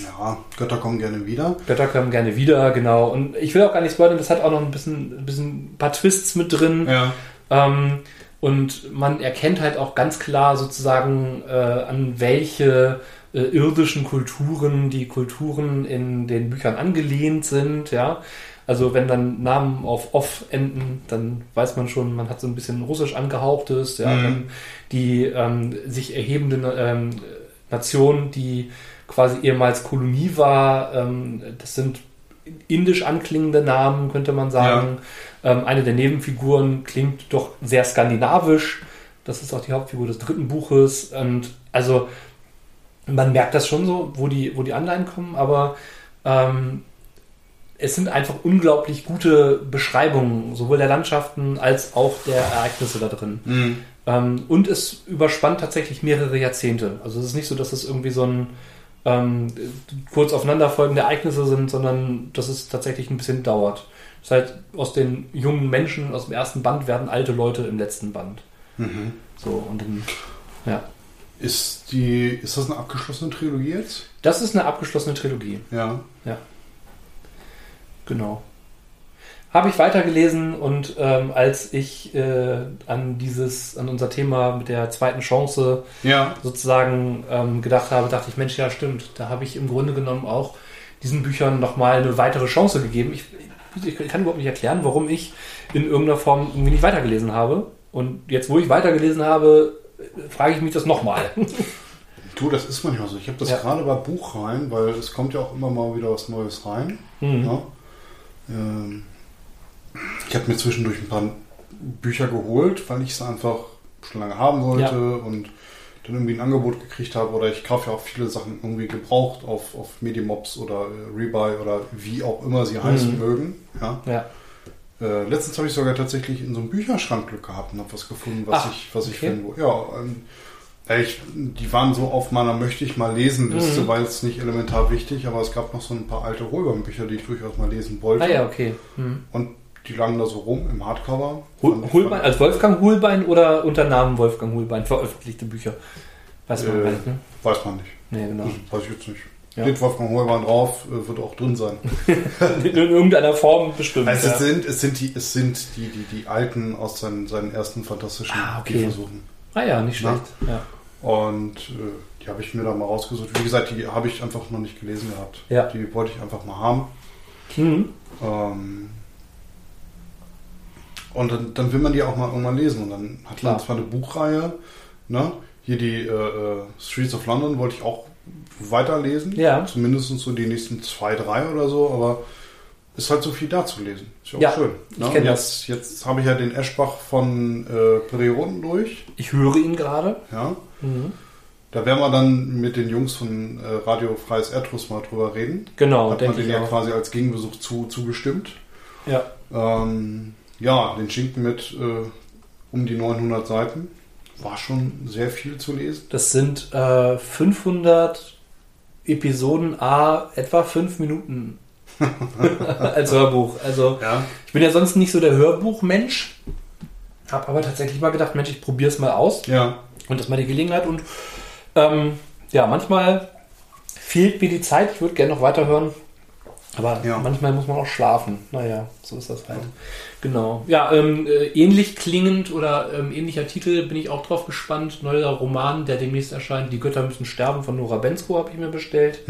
ja, Götter kommen gerne wieder. Götter kommen gerne wieder, genau. Und ich will auch gar nicht spoilern, das hat auch noch ein bisschen, ein bisschen ein paar Twists mit drin. Ja. Ähm, und man erkennt halt auch ganz klar sozusagen, äh, an welche äh, irdischen Kulturen die Kulturen in den Büchern angelehnt sind, ja. Also wenn dann Namen auf off enden, dann weiß man schon, man hat so ein bisschen russisch angehauchtes, ja. Mhm. Die ähm, sich erhebende ähm, Nation, die quasi ehemals Kolonie war, ähm, das sind indisch anklingende Namen, könnte man sagen. Ähm, eine der Nebenfiguren klingt doch sehr skandinavisch. Das ist auch die Hauptfigur des dritten Buches. Und also man merkt das schon so, wo die, wo die Anleihen kommen, aber ähm, es sind einfach unglaublich gute Beschreibungen, sowohl der Landschaften als auch der Ereignisse da drin. Mhm. Ähm, und es überspannt tatsächlich mehrere Jahrzehnte. Also es ist nicht so, dass es irgendwie so ein ähm, kurz aufeinanderfolgende Ereignisse sind, sondern dass es tatsächlich ein bisschen dauert. Das heißt, aus den jungen Menschen aus dem ersten Band werden alte Leute im letzten Band. Mhm. So, und dann, ja. Ist, die, ist das eine abgeschlossene Trilogie jetzt? Das ist eine abgeschlossene Trilogie. Ja. Genau. Habe ich weitergelesen und ähm, als ich äh, an dieses, an unser Thema mit der zweiten Chance Ja. sozusagen ähm, gedacht habe, dachte ich, Mensch, ja stimmt, da habe ich im Grunde genommen auch diesen Büchern nochmal eine weitere Chance gegeben. Ich, ich kann überhaupt nicht erklären, warum ich in irgendeiner Form irgendwie nicht weitergelesen habe. Und jetzt, wo ich weitergelesen habe, frage ich mich das nochmal. Du, das ist manchmal so. Ich habe das Ja. gerade bei Buchreihen, weil es kommt ja auch immer mal wieder was Neues rein. Mhm. Ja. Ähm, ich habe mir zwischendurch ein paar Bücher geholt, weil ich es einfach schon lange haben wollte Ja. und dann irgendwie ein Angebot gekriegt habe. Oder ich kaufe ja auch viele Sachen irgendwie gebraucht auf, auf Medimobs oder äh, Rebuy oder wie auch immer sie heißen Mhm. mögen. Ja. Äh, letztens habe ich sogar tatsächlich in so einem Bücherschrank Glück gehabt und habe was gefunden, was Ach, ich, was ich okay. finden Ja, ähm, ja, ich, die waren so auf meiner möchte ich mal lesen Liste, Mhm. weil es nicht elementar wichtig, aber es gab noch so ein paar alte Holbein-Bücher, die ich durchaus mal lesen wollte. Ah ja, okay. Hm. Und die lagen da so rum im Hardcover. Hol Holbein, als Wolfgang Holbein oder unter Namen Wolfgang Holbein veröffentlichte Bücher? Weiß man Äh, nicht, ne? Weiß man nicht. Nee, genau. Weiß ich jetzt nicht. Ja. Steht Wolfgang Holbein drauf, äh, wird auch drin sein. [laughs] In irgendeiner Form bestimmt. Also ja. es sind, es sind die, es sind die, die, die alten aus seinen, seinen ersten fantastischen Ah, okay. Versuchen. ah ja, nicht schlecht. Ja. Und äh, die habe ich mir da mal rausgesucht. Wie gesagt, die habe ich einfach noch nicht gelesen gehabt. Ja. Die wollte ich einfach mal haben. Mhm. Ähm, und dann, dann will man die auch mal irgendwann lesen. Und dann hat Klar. man zwar eine Buchreihe, ne? Hier die äh, äh, Streets of London wollte ich auch weiterlesen. Ja. Zumindest so die nächsten zwei, drei oder so, aber ist halt so viel da zu lesen. Ist ja auch Ja, schön. ich Ne? das. jetzt, jetzt habe ich ja den Eschbach von äh, Perioden durch. Ich höre ihn gerade. Ja. Mhm. Da werden wir dann mit den Jungs von äh, Radio Freies Erdruss mal drüber reden. Genau, Hat man den ich ja auch. quasi als Gegenbesuch zu, zugestimmt. Ja. Ähm, Ja, den Schinken mit äh, um die 900 Seiten. War schon sehr viel zu lesen. Das sind äh, 500 Episoden A, etwa 5 Minuten [laughs] als Hörbuch. Also Ja. ich bin ja sonst nicht so der Hörbuchmensch, habe aber tatsächlich mal gedacht, Mensch, ich probiere es mal aus Ja. und das mal die Gelegenheit und ähm, ja, manchmal fehlt mir die Zeit, ich würde gerne noch weiterhören, aber Ja. manchmal muss man auch schlafen. Naja, so ist das halt. Genau. Ja, ähm, äh, ähnlich klingend oder ähm, ähnlicher Titel bin ich auch drauf gespannt. Neuer Roman, der demnächst erscheint. Die Götter müssen sterben von Nora Bensko habe ich mir bestellt.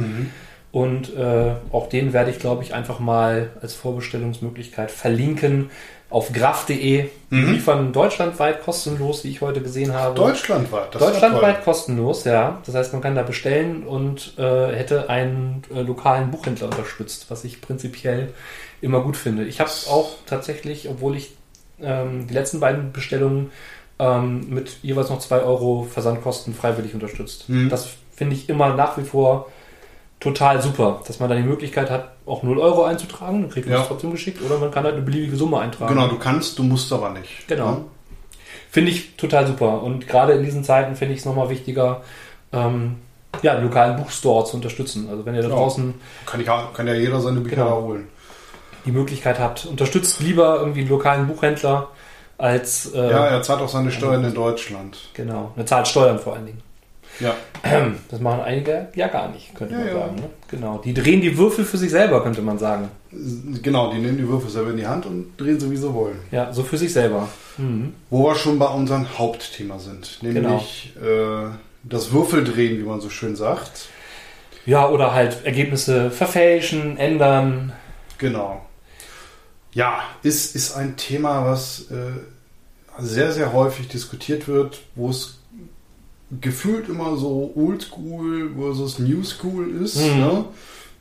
Und äh, auch den werde ich, glaube ich, einfach mal als Vorbestellungsmöglichkeit verlinken auf graf.de. Mhm. liefern deutschlandweit kostenlos, wie ich heute gesehen habe. Deutschlandweit. Das ist ja Deutschlandweit kostenlos, ja. Das heißt, man kann da bestellen und äh, hätte einen äh, lokalen Buchhändler unterstützt, was ich prinzipiell immer gut finde. Ich habe es auch tatsächlich, obwohl ich ähm, die letzten beiden Bestellungen ähm, mit jeweils noch 2 Euro Versandkosten freiwillig unterstützt. Mhm. Das finde ich immer nach wie vor total super, dass man dann die Möglichkeit hat, auch 0 Euro einzutragen, dann kriegt man Ja. es trotzdem geschickt, oder man kann halt eine beliebige Summe eintragen. Genau, du kannst, du musst aber nicht. Genau. Ja? Finde ich total super. Und gerade in diesen Zeiten finde ich es nochmal wichtiger, ähm, ja, den lokalen Buchstore zu unterstützen. Also wenn ihr da Ja. draußen Kann, ich, kann ja jeder seine Bücher Genau. da holen. die Möglichkeit habt, unterstützt lieber irgendwie einen lokalen Buchhändler als äh, Ja, er zahlt auch seine Steuern in Deutschland. genau, eine zahlt Steuern vor allen Dingen. Ja. [clears throat] Das machen einige ja gar nicht, könnte Ja, man ja. sagen. Ne? Genau. Die drehen die Würfel für sich selber, könnte man sagen. Genau, die nehmen die Würfel selber in die Hand und drehen sie, wie sie wollen. Ja, so für sich selber. Mhm. Wo wir schon bei unserem Hauptthema sind. Nämlich äh, das Würfeldrehen, wie man so schön sagt. Ja, oder halt Ergebnisse verfälschen, ändern. Genau. Ja, ist, ist ein Thema, was äh, sehr, sehr häufig diskutiert wird, wo es gefühlt immer so Oldschool versus New School ist. Mhm. Ne?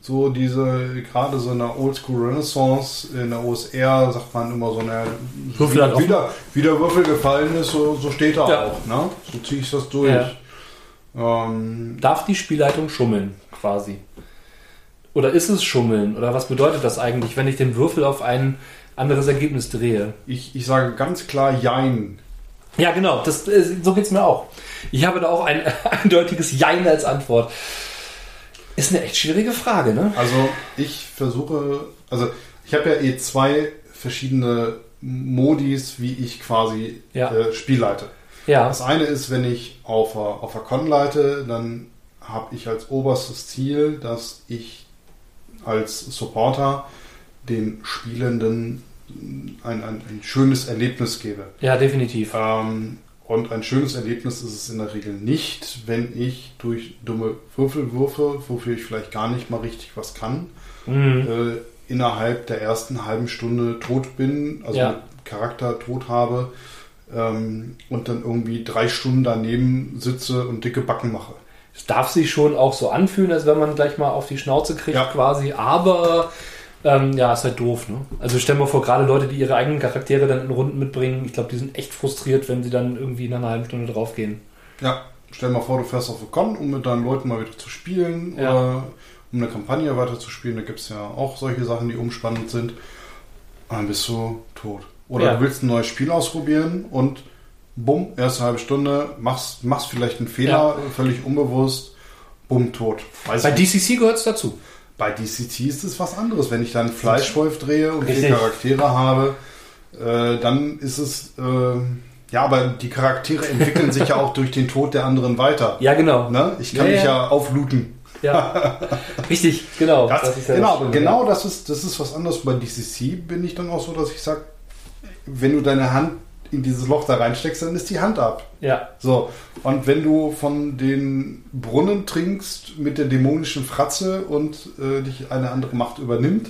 So diese, gerade so in der Oldschool Renaissance, in der OSR sagt man immer so, eine, hat wie, offen. der, wie der Würfel gefallen ist, so, so steht er Ja. auch. Ne? So ziehe ich das durch. Ja. Ähm, Darf die Spielleitung schummeln, quasi? Oder ist es schummeln? Oder was bedeutet das eigentlich, wenn ich den Würfel auf ein anderes Ergebnis drehe? ich, ich sage ganz klar Jein. Ja, genau, das, äh, so geht es mir auch. Ich habe da auch ein [laughs] eindeutiges Jein als Antwort. Ist eine echt schwierige Frage, ne? Also ich versuche, also ich habe ja eh zwei verschiedene Modis, wie ich quasi Ja. äh, Spiel leite. Ja, Das eine ist, wenn ich auf der, auf der Con leite, dann habe ich als oberstes Ziel, dass ich als Supporter den Spielenden ein, ein, ein schönes Erlebnis gebe. ja, definitiv. Ähm, und ein schönes Erlebnis ist es in der Regel nicht, wenn ich durch dumme Würfel würfe, wofür ich vielleicht gar nicht mal richtig was kann, Mhm. äh, innerhalb der ersten halben Stunde tot bin, also Ja. Charakter tot habe ähm, und dann irgendwie drei Stunden daneben sitze und dicke Backen mache. Es darf sich schon auch so anfühlen, als wenn man gleich mal auf die Schnauze kriegt, Ja. quasi, aber ähm, ja, ist halt doof, ne? Also stell mir vor, gerade Leute, die ihre eigenen Charaktere dann in Runden mitbringen, ich glaube, die sind echt frustriert, wenn sie dann irgendwie in einer halben Stunde draufgehen. Ja, stell dir mal vor, du fährst auf Con, um mit deinen Leuten mal wieder zu spielen Ja. oder um eine Kampagne weiter zu spielen. Da gibt es ja auch solche Sachen, die umspannend sind. Und dann bist du tot. Oder Ja. du willst ein neues Spiel ausprobieren und bumm, erste halbe Stunde, machst, machst vielleicht einen Fehler, völlig unbewusst, bumm, tot. Weiß Bei nicht. DCC gehört es dazu. Bei DCT ist es was anderes. Wenn ich dann Fleischwolf drehe und vier Richtig. Charaktere habe, äh, dann ist es, äh, ja, aber die Charaktere entwickeln sich ja auch durch den Tod der anderen weiter. Ja, genau. Ne? Ich kann Ja, mich ja. ja auflooten. Ja. [laughs] Richtig, genau. Das, ist ja genau, das genau das ist, das ist was anderes. Bei DCC bin ich dann auch so, dass ich sage, wenn du deine Hand in dieses Loch da reinsteckst, dann ist die Hand ab. Ja, So, und wenn du von den Brunnen trinkst mit der dämonischen Fratze und äh, dich eine andere Macht übernimmt,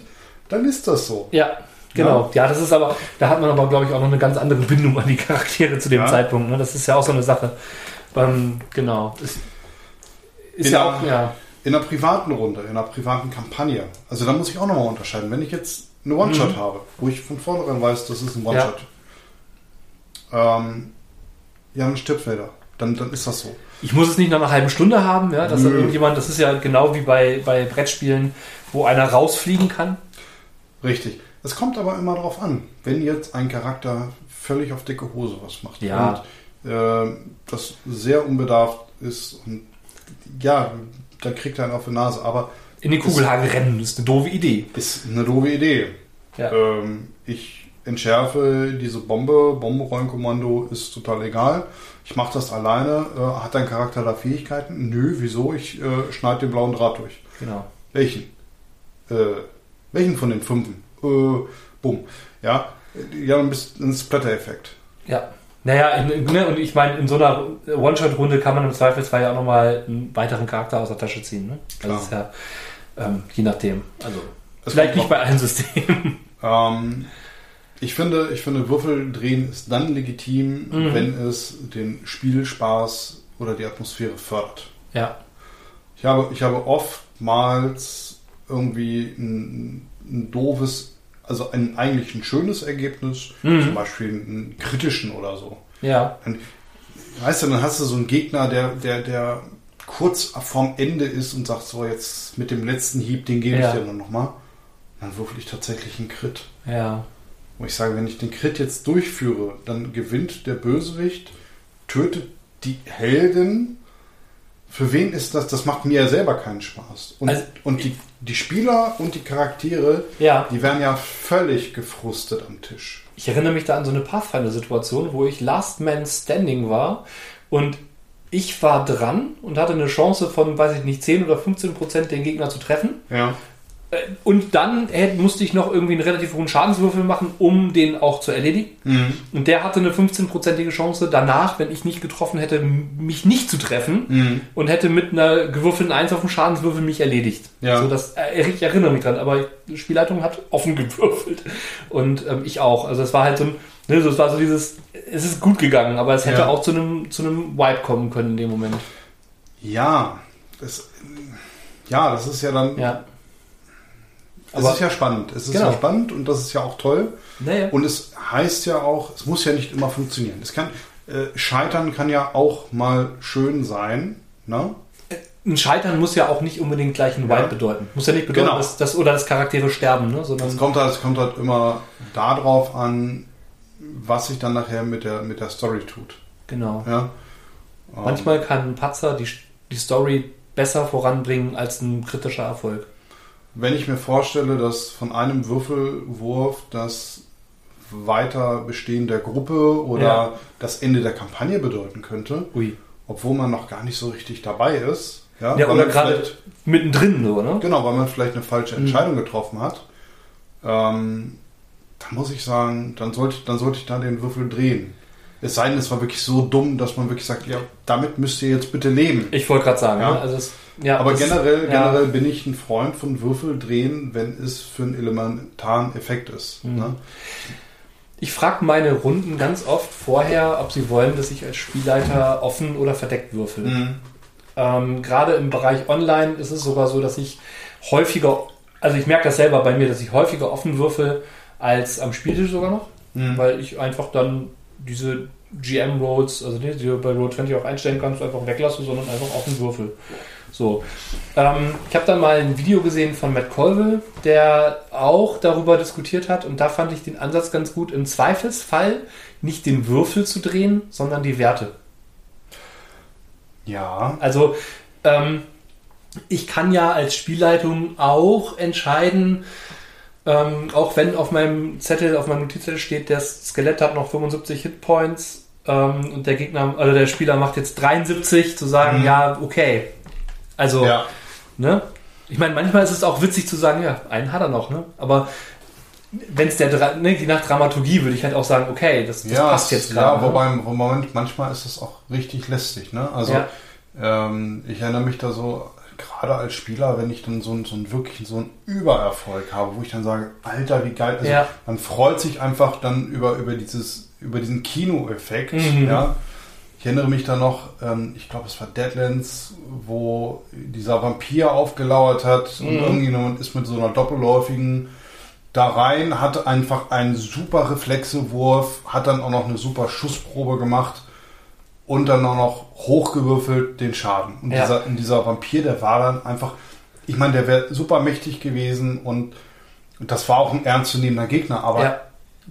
dann ist das so. ja, genau. Ja. das ist aber, da hat man aber, glaube ich, auch noch eine ganz andere Bindung an die Charaktere zu dem Ja. Zeitpunkt. Ne? Das ist ja auch so eine Sache. Ähm, genau. Ist, ist In ja der- auch, ja. In einer privaten Runde, in einer privaten Kampagne. Also da muss ich auch nochmal unterscheiden. Wenn ich jetzt eine One-Shot Mhm. habe, wo ich von vornherein weiß, das ist ein One-Shot. Ähm, ja, dann stirbt wer da. Dann, dann ist das so. Ich muss es nicht nach einer halben Stunde haben, ja, dass irgendjemand, das ist ja genau wie bei, bei Brettspielen, wo einer rausfliegen kann. Richtig. Es kommt aber immer darauf an, wenn jetzt ein Charakter völlig auf dicke Hose was macht Ja. und äh, das sehr unbedarft ist und ja, da kriegt er einen auf die Nase, aber In die Kugelhage rennen ist eine doofe Idee. ist eine doofe Idee. Ja. Ähm, ich entschärfe diese Bombe, Bombenräumkommando ist total egal. Ich mache das alleine. Äh, hat dein Charakter da Fähigkeiten? Nö, wieso? Ich äh, schneide den blauen Draht durch. Genau. Welchen? Äh, welchen von den fünfen? Äh, bumm. Ja, ja, ein bisschen ein Splatter-Effekt. Ja. Naja, in, ne, und ich meine, in so einer One-Shot-Runde kann man im Zweifelsfall ja auch nochmal einen weiteren Charakter aus der Tasche ziehen. Ne? Das ist ja ähm, je nachdem. Also Es vielleicht nicht bei allen Systemen. Ähm, ich finde, ich finde, Würfel drehen ist dann legitim, Mhm. wenn es den Spielspaß oder die Atmosphäre fördert. ja. Ich habe, ich habe oftmals irgendwie ein, ein doofes, also ein eigentlich ein schönes Ergebnis, Mhm. zum Beispiel einen kritischen oder so. Ja. Dann, weißt du, dann hast du so einen Gegner, der, der, der kurz vorm Ende ist und sagt so, jetzt mit dem letzten Hieb, den gebe Ja. ich dir dann nochmal. Dann würfel ich tatsächlich einen Crit. Ja. Wo ich sage, wenn ich den Crit jetzt durchführe, dann gewinnt der Bösewicht, tötet die Heldin. Für wen ist das? Das macht mir ja selber keinen Spaß. Und, Also- und die, die Spieler und die Charaktere, Ja. die werden ja völlig gefrustet am Tisch. Ich erinnere mich da an so eine Pathfinder-Situation, wo ich Last Man Standing war und ich war dran und hatte eine Chance von, weiß ich nicht, 10 oder 15 Prozent den Gegner zu treffen. Ja. Äh, Und dann musste ich noch irgendwie einen relativ hohen Schadenswürfel machen, um den auch zu erledigen. Mhm. Und der hatte eine 15-prozentige Chance danach, wenn ich nicht getroffen hätte, mich nicht zu treffen Mhm. und hätte mit einer gewürfelten 1 auf dem Schadenswürfel mich erledigt. Ja. So, das, äh, ich erinnere mich dran, aber die Spielleitung hat offen [laughs] gewürfelt. Und ähm, ich auch. Also es war halt so ein, ne, so, es war so dieses, es ist gut gegangen, aber es hätte Ja. auch zu einem, zu einem Wipe kommen können in dem Moment. Ja. Das, ja, das ist ja dann. Ja. Es Aber- ist ja spannend. Es ist Genau. ja spannend und das ist ja auch toll. Naja. Und es heißt ja auch, es muss ja nicht immer funktionieren. Es kann, äh, Scheitern kann ja auch mal schön sein. Ne? Ein Scheitern muss ja auch nicht unbedingt gleich ein Wipe Ja. bedeuten. Muss ja nicht bedeuten, Genau. dass, dass oder dass Charaktere sterben, ne? sondern Es kommt halt, es kommt halt immer darauf an, was sich dann nachher mit der, mit der Story tut. genau. Ja? Manchmal kann ein Patzer die, die Story besser voranbringen als ein kritischer Erfolg. Wenn ich mir vorstelle, dass von einem Würfelwurf das Weiterbestehen der Gruppe oder Ja. das Ende der Kampagne bedeuten könnte, Ui. obwohl man noch gar nicht so richtig dabei ist. Ja, Ja, weil oder man gerade mittendrin so, ne? Genau, weil man vielleicht eine falsche Mhm. Entscheidung getroffen hat. Ähm, dann muss ich sagen, dann sollte, dann sollte ich da den Würfel drehen. Es sei denn, es war wirklich so dumm, dass man wirklich sagt, ja, damit müsst ihr jetzt bitte leben. Ich wollte gerade sagen, Ja. ne? also es, ja, Aber generell, ja. generell bin ich ein Freund von Würfel drehen, wenn es für einen elementaren Effekt ist. Mhm. Ne? Ich frage meine Runden ganz oft vorher, ob sie wollen, dass ich als Spielleiter offen oder verdeckt würfel. Mhm. Ähm, Gerade im Bereich Online ist es sogar so, dass ich häufiger, also ich merke das selber bei mir, dass ich häufiger offen würfel als am Spieltisch sogar noch, Mhm. weil ich einfach dann diese GM-Roads, also die, die du bei Road 20 auch einstellen kannst, einfach weglasse, sondern einfach offen würfel. So. Ähm, ich habe dann mal ein Video gesehen von Matt Colville, der auch darüber diskutiert hat und da fand ich den Ansatz ganz gut, im Zweifelsfall nicht den Würfel zu drehen, sondern die Werte. Ja, Also ähm, ich kann ja als Spielleitung auch entscheiden, ähm, auch wenn auf meinem Zettel, auf meinem Notizzettel steht, das Skelett hat noch 75 Hitpoints ähm, und der Gegner, also der Spieler macht jetzt 73, zu sagen, Mhm. ja, okay. Also, ja. ne? Ich meine, manchmal ist es auch witzig zu sagen, ja, einen hat er noch, ne? Aber wenn es der, Dra- ne, je nach Dramaturgie würde ich halt auch sagen, okay, das, das ja, passt jetzt gerade. Ja, ne? wobei im Moment, manchmal ist es auch richtig lästig. Ne? Also Ja. ähm, ich erinnere mich da so, gerade als Spieler, wenn ich dann so, einen- so einen wirklich so einen Übererfolg habe, wo ich dann sage, Alter, wie geil. Also Ja. man freut sich einfach dann über, über dieses, über diesen Kinoeffekt. Mhm. Ja. Ich erinnere mich da noch, ähm, ich glaube, es war Deadlands, wo dieser Vampir aufgelauert hat und Mhm. irgendjemand ist mit so einer doppelläufigen da rein, hat einfach einen super Reflexewurf, hat dann auch noch eine super Schussprobe gemacht und dann auch noch hochgewürfelt den Schaden. Und Ja. dieser, und dieser Vampir, der war dann einfach, ich meine, der wäre super mächtig gewesen und Und das war auch ein ernstzunehmender Gegner, aber Ja.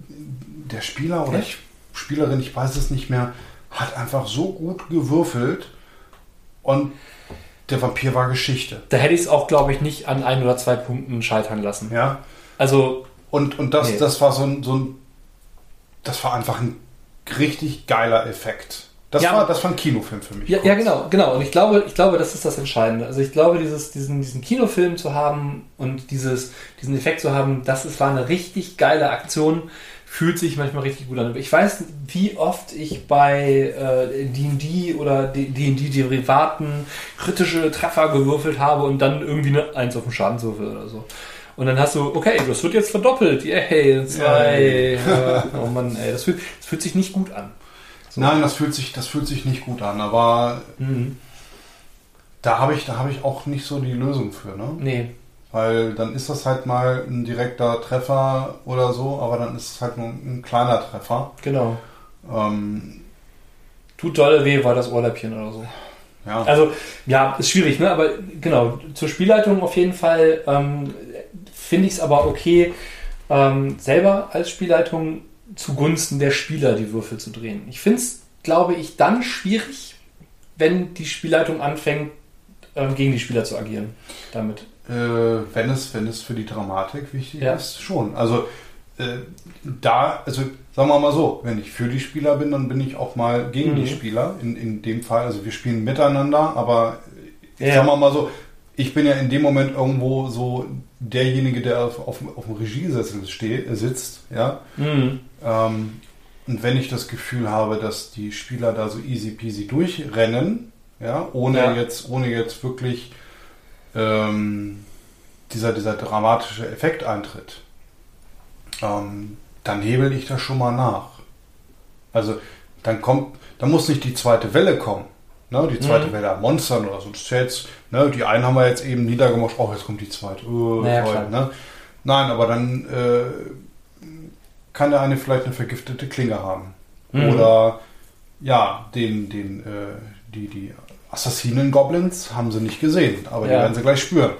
der Spieler oder Ja. ich, Spielerin, ich weiß es nicht mehr, hat einfach so gut gewürfelt und der Vampir war Geschichte. Da hätte ich es auch, glaube ich, nicht an ein oder zwei Punkten scheitern lassen. Ja. Also, Und, und das, Nee. das war so ein, so ein, das war einfach ein richtig geiler Effekt. Das, Ja. war, das war ein Kinofilm für mich. ja, ja, genau, genau. Und ich glaube, ich glaube, das ist das Entscheidende. Also ich glaube, dieses, diesen, diesen Kinofilm zu haben und dieses, diesen Effekt zu haben, das ist, war eine richtig geile Aktion. Fühlt sich manchmal richtig gut an. Ich weiß, wie oft ich bei äh, D&D oder D&D-Derivaten kritische Treffer gewürfelt habe und dann irgendwie eine Eins auf dem Schadenswürfel oder so. Und dann hast du, okay, das wird jetzt verdoppelt. Yay, zwei. Äh, [laughs] oh Mann, ey, das fühlt, das fühlt sich nicht gut an. Nein, das fühlt, sich, das fühlt sich nicht gut an, aber Mhm. da habe ich, da habe ich auch nicht so die Lösung für. Ne? Nee, Weil dann ist das halt mal ein direkter Treffer oder so, aber dann ist es halt nur ein kleiner Treffer. genau. Ähm, Tut dolle weh, war das Ohrläppchen oder so. ja. Also, ja, ist schwierig, ne? Aber genau, zur Spielleitung auf jeden Fall ähm, finde ich es aber okay, ähm, selber als Spielleitung zugunsten der Spieler die Würfel zu drehen. Ich finde es, glaube ich, dann schwierig, wenn die Spielleitung anfängt, ähm, gegen die Spieler zu agieren. Damit. Äh, wenn, es, wenn es für die Dramatik wichtig Ja. ist, schon. Also äh, da, also sagen wir mal so, wenn ich für die Spieler bin, dann bin ich auch mal gegen Mhm. die Spieler. In, in dem Fall, also wir spielen miteinander, aber Ja. sagen wir mal so, ich bin ja in dem Moment irgendwo so derjenige, der auf, auf, auf dem Regiesessel steht, äh, sitzt, ja. Mhm. Ähm, und wenn ich das Gefühl habe, dass die Spieler da so easy peasy durchrennen, ja, ohne Ja. jetzt, ohne jetzt wirklich ähm, dieser, dieser dramatische Effekt eintritt, ähm, dann hebel ich das schon mal nach. Also dann kommt, dann muss nicht die zweite Welle kommen. Ne, die zweite Mhm. Welle an Monstern oder so. Jetzt, ne, die einen haben wir jetzt eben niedergemacht, oh, jetzt kommt die zweite. Oh, Naja, toll, ne? Nein, aber dann äh, kann der eine vielleicht eine vergiftete Klinge haben. Mhm. Oder ja, den, den, äh, die, die Assassinen-Goblins haben sie nicht gesehen, aber die Ja. werden sie gleich spüren.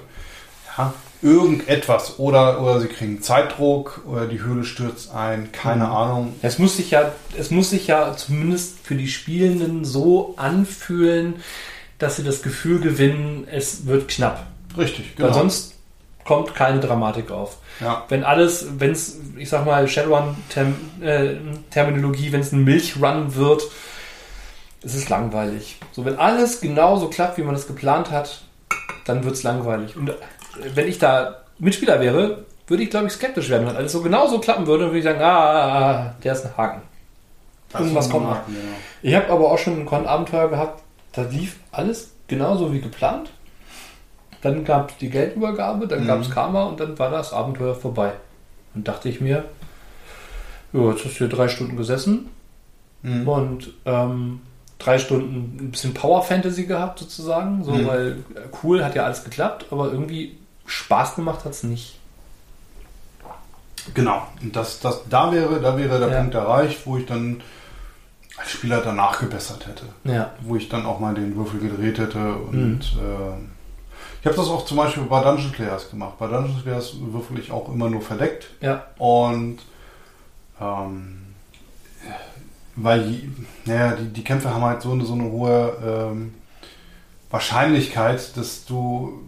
Ja, irgendetwas. Oder, oder sie kriegen Zeitdruck oder die Höhle stürzt ein, keine Mhm. Ahnung. Es muss sich ja, es muss sich ja zumindest für die Spielenden so anfühlen, dass sie das Gefühl gewinnen, es wird knapp. Richtig, genau. Weil sonst kommt keine Dramatik auf. ja. Wenn alles, wenn es, ich sag mal, Shadowrun-Terminologie, wenn es ein Milchrun wird, ist es langweilig. So, wenn alles genauso klappt, wie man es geplant hat, dann wird es langweilig. Und äh, wenn ich da Mitspieler wäre, würde ich, glaube ich, skeptisch werden. Wenn alles so genauso klappen würde, würde ich sagen, ah, ah, ah, der ist ein Haken. Irgendwas ist kommt noch. Ich habe aber auch schon ein Con-Abenteuer gehabt, da lief alles genauso wie geplant. Dann gab es die Geldübergabe, dann Mhm. gab es Karma und dann war das Abenteuer vorbei. Und dachte ich mir, ja, jetzt hast du hier drei Stunden gesessen Mhm. und ähm, drei Stunden ein bisschen Power Fantasy gehabt sozusagen, so Mhm. weil äh, cool hat ja alles geklappt, aber irgendwie Spaß gemacht hat es nicht. Genau. Und das, das, da wäre, da wäre der Ja. Punkt erreicht, wo ich dann als Spieler danach gebessert hätte. Ja. Wo ich dann auch mal den Würfel gedreht hätte. Und Mhm. äh, ich habe das auch zum Beispiel bei Dungeon Players gemacht. Bei Dungeon Players würfel ich auch immer nur verdeckt. Ja. Und ähm, weil die- naja, die, die Kämpfe haben halt so eine, so eine hohe ähm, Wahrscheinlichkeit, dass du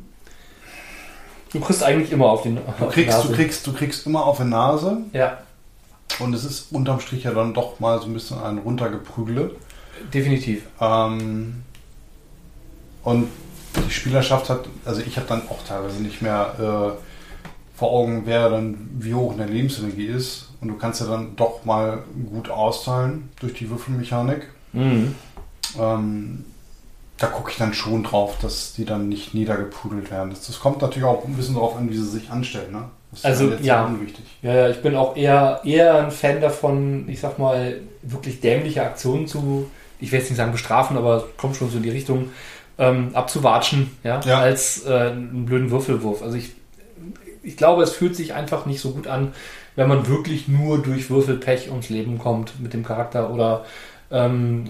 Du kriegst eigentlich immer auf den du auf die kriegst, du Nase. kriegst, du kriegst immer auf die Nase Ja, und es ist unterm Strich ja dann doch mal so ein bisschen ein runtergeprügele. definitiv. Ähm, und die Spielerschaft hat, also ich habe dann auch teilweise nicht mehr äh, vor Augen, wer dann wie hoch eine Lebensenergie ist. Und du kannst ja dann doch mal gut austeilen durch die Würfelmechanik. Mhm. Ähm, da gucke ich dann schon drauf, dass die dann nicht niedergeprügelt werden. Das, das kommt natürlich auch ein bisschen darauf an, wie sie sich anstellen. Ne? Das ist Also, ja. unwichtig. Ja, ja, ich bin auch eher, eher ein Fan davon, ich sag mal, wirklich dämliche Aktionen zu, ich will jetzt nicht sagen bestrafen, aber kommt schon so in die Richtung, ähm, abzuwatschen, ja, Ja. als äh, einen blöden Würfelwurf. Also ich, ich glaube, es fühlt sich einfach nicht so gut an, wenn man wirklich nur durch Würfelpech ums Leben kommt mit dem Charakter oder ähm,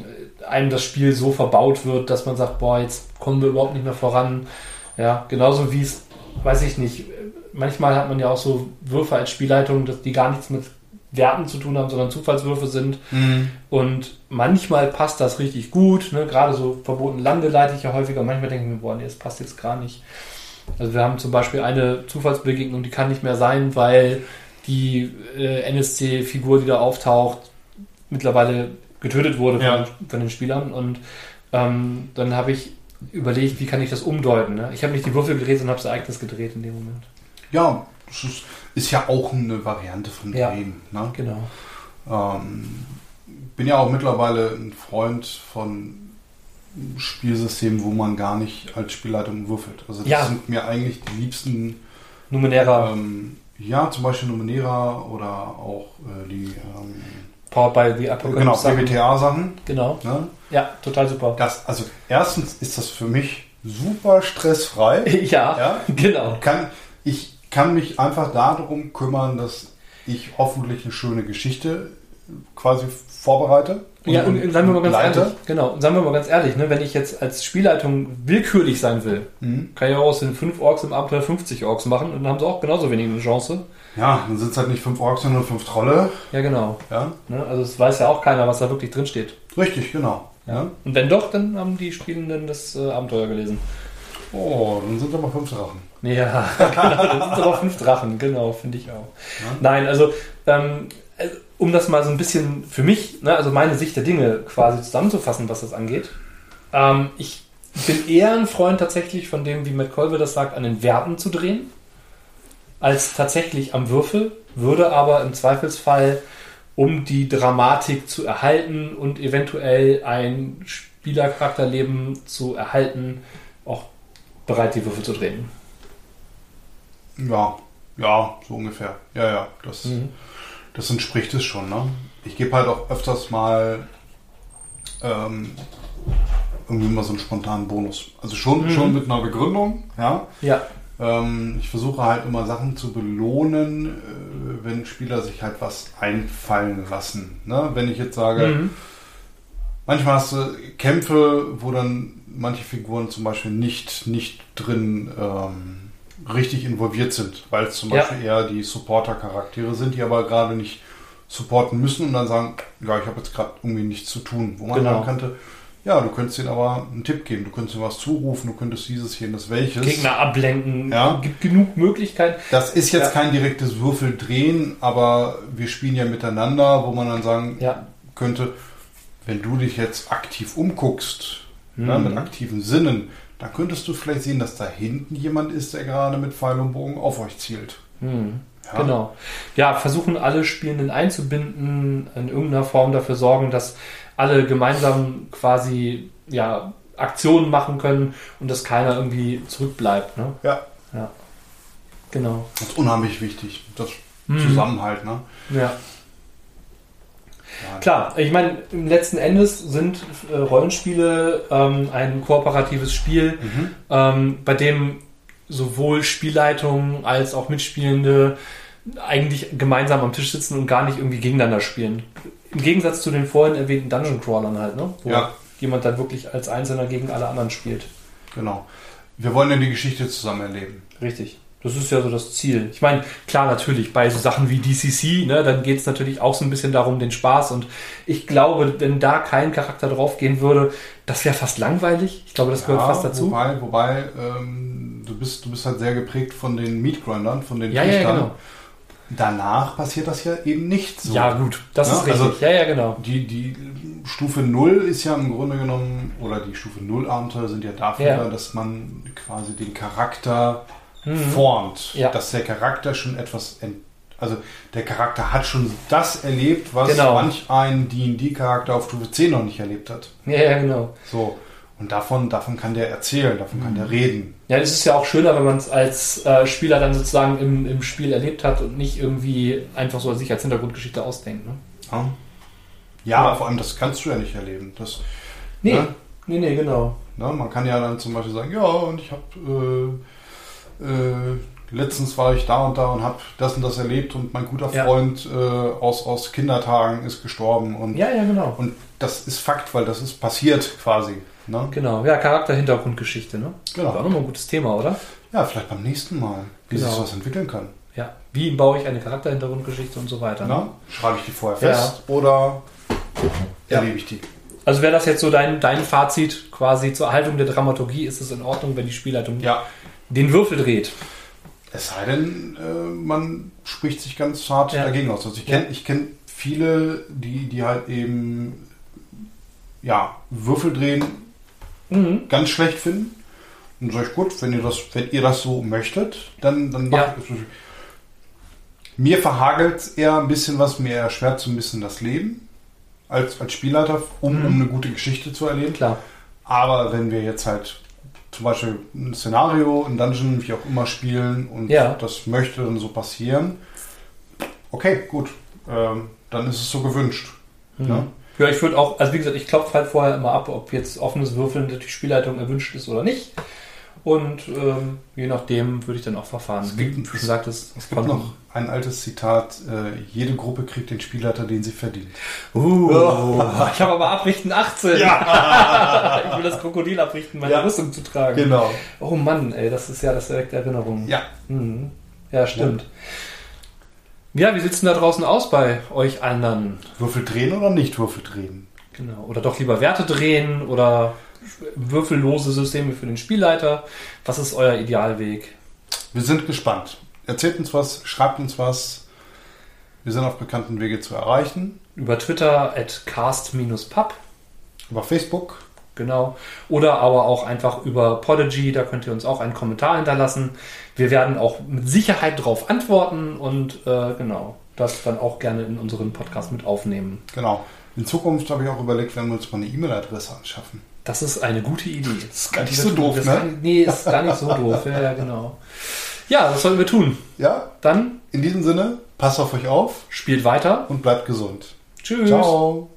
einem das Spiel so verbaut wird, dass man sagt, boah, jetzt kommen wir überhaupt nicht mehr voran. Ja, genauso wie es, weiß ich nicht, manchmal hat man ja auch so Würfe als Spielleitung, die gar nichts mit Werten zu tun haben, sondern Zufallswürfe sind. Mhm. Und manchmal passt das richtig gut. Ne? Gerade so verboten Lande leite ich ja häufiger. Manchmal denke ich mir, boah, nee, das passt jetzt gar nicht. Also wir haben zum Beispiel eine Zufallsbegegnung, die kann nicht mehr sein, weil die äh, NSC-Figur, die da auftaucht, mittlerweile getötet wurde Ja. von, von den Spielern. Und ähm, dann habe ich überlegt, wie kann ich das umdeuten. Ne? Ich habe nicht die Würfel gelesen und habe das Ereignis gedreht in dem Moment. Ja, das ist, ist ja auch eine Variante von Ja. Drehen. Ne? Genau. Ähm, bin ja auch mittlerweile ein Freund von Spielsystemen, wo man gar nicht als Spielleitung würfelt. Also das Ja. sind mir eigentlich die liebsten, Numenera, ähm, ja, zum Beispiel Numenera oder auch äh, die ähm, Powered by the Apocalypse. genau, Sachen. PBTA-Sachen. Genau. Ne? Ja, total super. Das, also erstens ist das für mich super stressfrei. [laughs] Ja, Ja? genau. Kann, ich kann mich einfach darum kümmern, dass ich hoffentlich eine schöne Geschichte quasi vorbereite. Ja, und, und seien wir mal ganz leite. ehrlich, genau, und seien wir mal ganz ehrlich, ne, wenn ich jetzt als Spielleitung willkürlich sein will, Mhm. kann ich auch aus den 5 Orks im Abenteuer 50 Orks machen und dann haben sie auch genauso wenig eine Chance. Ja, dann sind es halt nicht fünf Orks, sondern fünf Trolle. Ja, genau. Ja, Ne, also es weiß ja auch keiner, was da wirklich drin steht. richtig, genau. Ja. Und wenn doch, dann haben die Spielenden das äh, Abenteuer gelesen. Oh, dann sind aber fünf Drachen. Ja, [laughs] genau, dann sind aber fünf Drachen, genau, finde ich auch. Nein, also ähm, äh, um das mal so ein bisschen für mich, ne, also meine Sicht der Dinge quasi zusammenzufassen, was das angeht. Ähm, ich bin eher ein Freund tatsächlich von dem, wie Matt Colville das sagt, an den Werten zu drehen, als tatsächlich am Würfel, würde aber im Zweifelsfall, um die Dramatik zu erhalten und eventuell ein Spielercharakterleben zu erhalten, auch bereit, die Würfel zu drehen. Ja, ja, so ungefähr. Ja, ja, das, Mhm. Das entspricht es schon. Ne? Ich gebe halt auch öfters mal ähm, irgendwie mal so einen spontanen Bonus. Also schon, Mhm. schon mit einer Begründung, ja. Ja, Ähm, ich versuche halt immer Sachen zu belohnen, äh, wenn Spieler sich halt was einfallen lassen. Ne? Wenn ich jetzt sage, mhm. manchmal hast du Kämpfe, wo dann manche Figuren zum Beispiel nicht, nicht drin ähm, richtig involviert sind, weil es zum Ja. Beispiel eher die Supporter-Charaktere sind, die aber gerade nicht supporten müssen und dann sagen, ja, ich habe jetzt gerade irgendwie nichts zu tun. Wo man Genau. sagen könnte, ja, du könntest ihnen aber einen Tipp geben, du könntest ihnen was zurufen, du könntest dieses, jenes, welches. Gegner ablenken. Ja. Gibt genug Möglichkeiten. Das ist jetzt Ja. kein direktes Würfeldrehen, aber wir spielen ja miteinander, wo man dann sagen Ja. könnte, wenn du dich jetzt aktiv umguckst, Mhm. ne, mit aktiven Sinnen, dann könntest du vielleicht sehen, dass da hinten jemand ist, der gerade mit Pfeil und Bogen auf euch zielt. Hm. Ja. Genau. Ja, versuchen alle Spielenden einzubinden, in irgendeiner Form dafür sorgen, dass alle gemeinsam quasi ja, Aktionen machen können und dass keiner irgendwie zurückbleibt. Ne? Ja, Genau. das ist unheimlich wichtig. Das Mhm. Zusammenhalt, ne? Ja. Ja. Klar, ich meine, letzten Endes sind äh, Rollenspiele ähm, ein kooperatives Spiel, Mhm. ähm, bei dem sowohl Spielleitung als auch Mitspielende eigentlich gemeinsam am Tisch sitzen und gar nicht irgendwie gegeneinander spielen. Im Gegensatz zu den vorhin erwähnten Dungeon Crawlern halt, ne? Wo Ja. jemand dann wirklich als Einzelner gegen alle anderen spielt. Genau. Wir wollen ja die Geschichte zusammen erleben. Richtig. Das ist ja so das Ziel. Ich meine, klar, natürlich, bei so Sachen wie DCC, ne, dann geht es natürlich auch so ein bisschen darum, den Spaß. Und ich glaube, wenn da kein Charakter draufgehen würde, das wäre fast langweilig. Ich glaube, das gehört fast dazu. Wobei, wobei ähm, du, bist, du bist halt sehr geprägt von den Meatgrindern, von den Ja, ja, genau. Danach passiert das ja eben nicht so. Ja, gut, das Ja, ist richtig. also- ja, ja, genau. Die, die Stufe 0 ist ja im Grunde genommen, oder die Stufe 0 Abenteuer sind ja dafür, Ja. da, dass man quasi den Charakter Mhm. formt. Ja. Dass der Charakter schon etwas, ent, also der Charakter hat schon das erlebt, was Genau. manch ein D&D-Charakter auf Stufe 10 noch nicht erlebt hat. Ja, ja, genau. So. Und davon, davon kann der erzählen, davon kann Mhm. der reden. Ja, es ist ja auch schöner, wenn man es als äh, Spieler dann sozusagen im, im Spiel erlebt hat und nicht irgendwie einfach so sich als Hintergrundgeschichte ausdenkt. Ne? Ja, ja, Ja. vor allem das kannst du ja nicht erleben. Das, Nee, ne? nee, nee, genau. Ne, man kann ja dann zum Beispiel sagen, ja, und ich habe äh, äh, letztens war ich da und da und habe das und das erlebt und mein guter Ja. Freund äh, aus, aus Kindertagen ist gestorben und, Ja, ja, genau. und das ist Fakt, weil das ist passiert quasi. Ne? Genau, ja, Charakter-Hintergrundgeschichte, ne? Genau. War auch nochmal ein gutes Thema, oder? Ja, vielleicht beim nächsten Mal, wie Genau. sich sowas entwickeln kann. Ja. Wie baue ich eine Charakter-Hintergrundgeschichte und so weiter. Ne? Na? Schreibe ich die vorher Ja. fest oder Ja. erlebe ich die? Also wäre das jetzt so dein, dein Fazit quasi zur Erhaltung der Dramaturgie, ist es in Ordnung, wenn die Spielleitung Ja. Den Würfel dreht? Es sei denn, äh, man spricht sich ganz hart Ja. dagegen aus. Also ich Ja. kenne ich kenn viele, die, die halt eben ja, Würfel drehen Mhm. ganz schlecht finden. Und sage ich, gut, wenn ihr das, wenn ihr das so möchtet, dann, dann Ja. macht es. Mir verhagelt es eher ein bisschen was, mir erschwert so ein bisschen das Leben als, als Spielleiter, um, Mhm. um eine gute Geschichte zu erleben. Klar. Aber wenn wir jetzt halt zum Beispiel ein Szenario, ein Dungeon, wie auch immer spielen und Ja. das möchte dann so passieren, okay, gut, ähm, dann ist es so gewünscht. Mhm. Ne? Ja, ich würde auch, also wie gesagt, ich klopfe halt vorher immer ab, ob jetzt offenes Würfeln durch die Spielleitung erwünscht ist oder nicht. Und ähm, je nachdem würde ich dann auch verfahren. Es gibt- Wie du sagtest, Es gibt noch ein altes Zitat, äh, jede Gruppe kriegt den Spielleiter, den sie verdient. Uh, [laughs] ich habe aber Abrichten 18. [laughs] ich will das Krokodil abrichten, meine Ja. Rüstung zu tragen. Genau. Oh Mann, ey, das ist ja das direkt Erinnerung. Ja. Mhm. Ja, stimmt. Ja, wie sieht's denn da draußen aus bei euch anderen? Würfel drehen oder nicht Würfel drehen? Genau. Oder doch lieber Werte drehen oder würfellose Systeme für den Spielleiter. Was ist euer Idealweg? Wir sind gespannt. Erzählt uns was, schreibt uns was. Wir sind auf bekannten Wege zu erreichen. Über Twitter at cast-pub, Über Facebook. genau. Oder aber auch einfach über Podigy, da könnt ihr uns auch einen Kommentar hinterlassen. Wir werden auch mit Sicherheit darauf antworten und äh, genau, das dann auch gerne in unseren Podcast mit aufnehmen. Genau. In Zukunft habe ich auch überlegt, wenn wir uns mal eine E-Mail-Adresse anschaffen. Das ist eine gute Idee. Das ist gar nicht so doof, ne? Nicht, nee, ist gar nicht so doof. Ja, genau. Ja, das sollten wir tun. Ja, Dann in diesem Sinne, passt auf euch auf spielt weiter. und bleibt gesund. Tschüss. Ciao.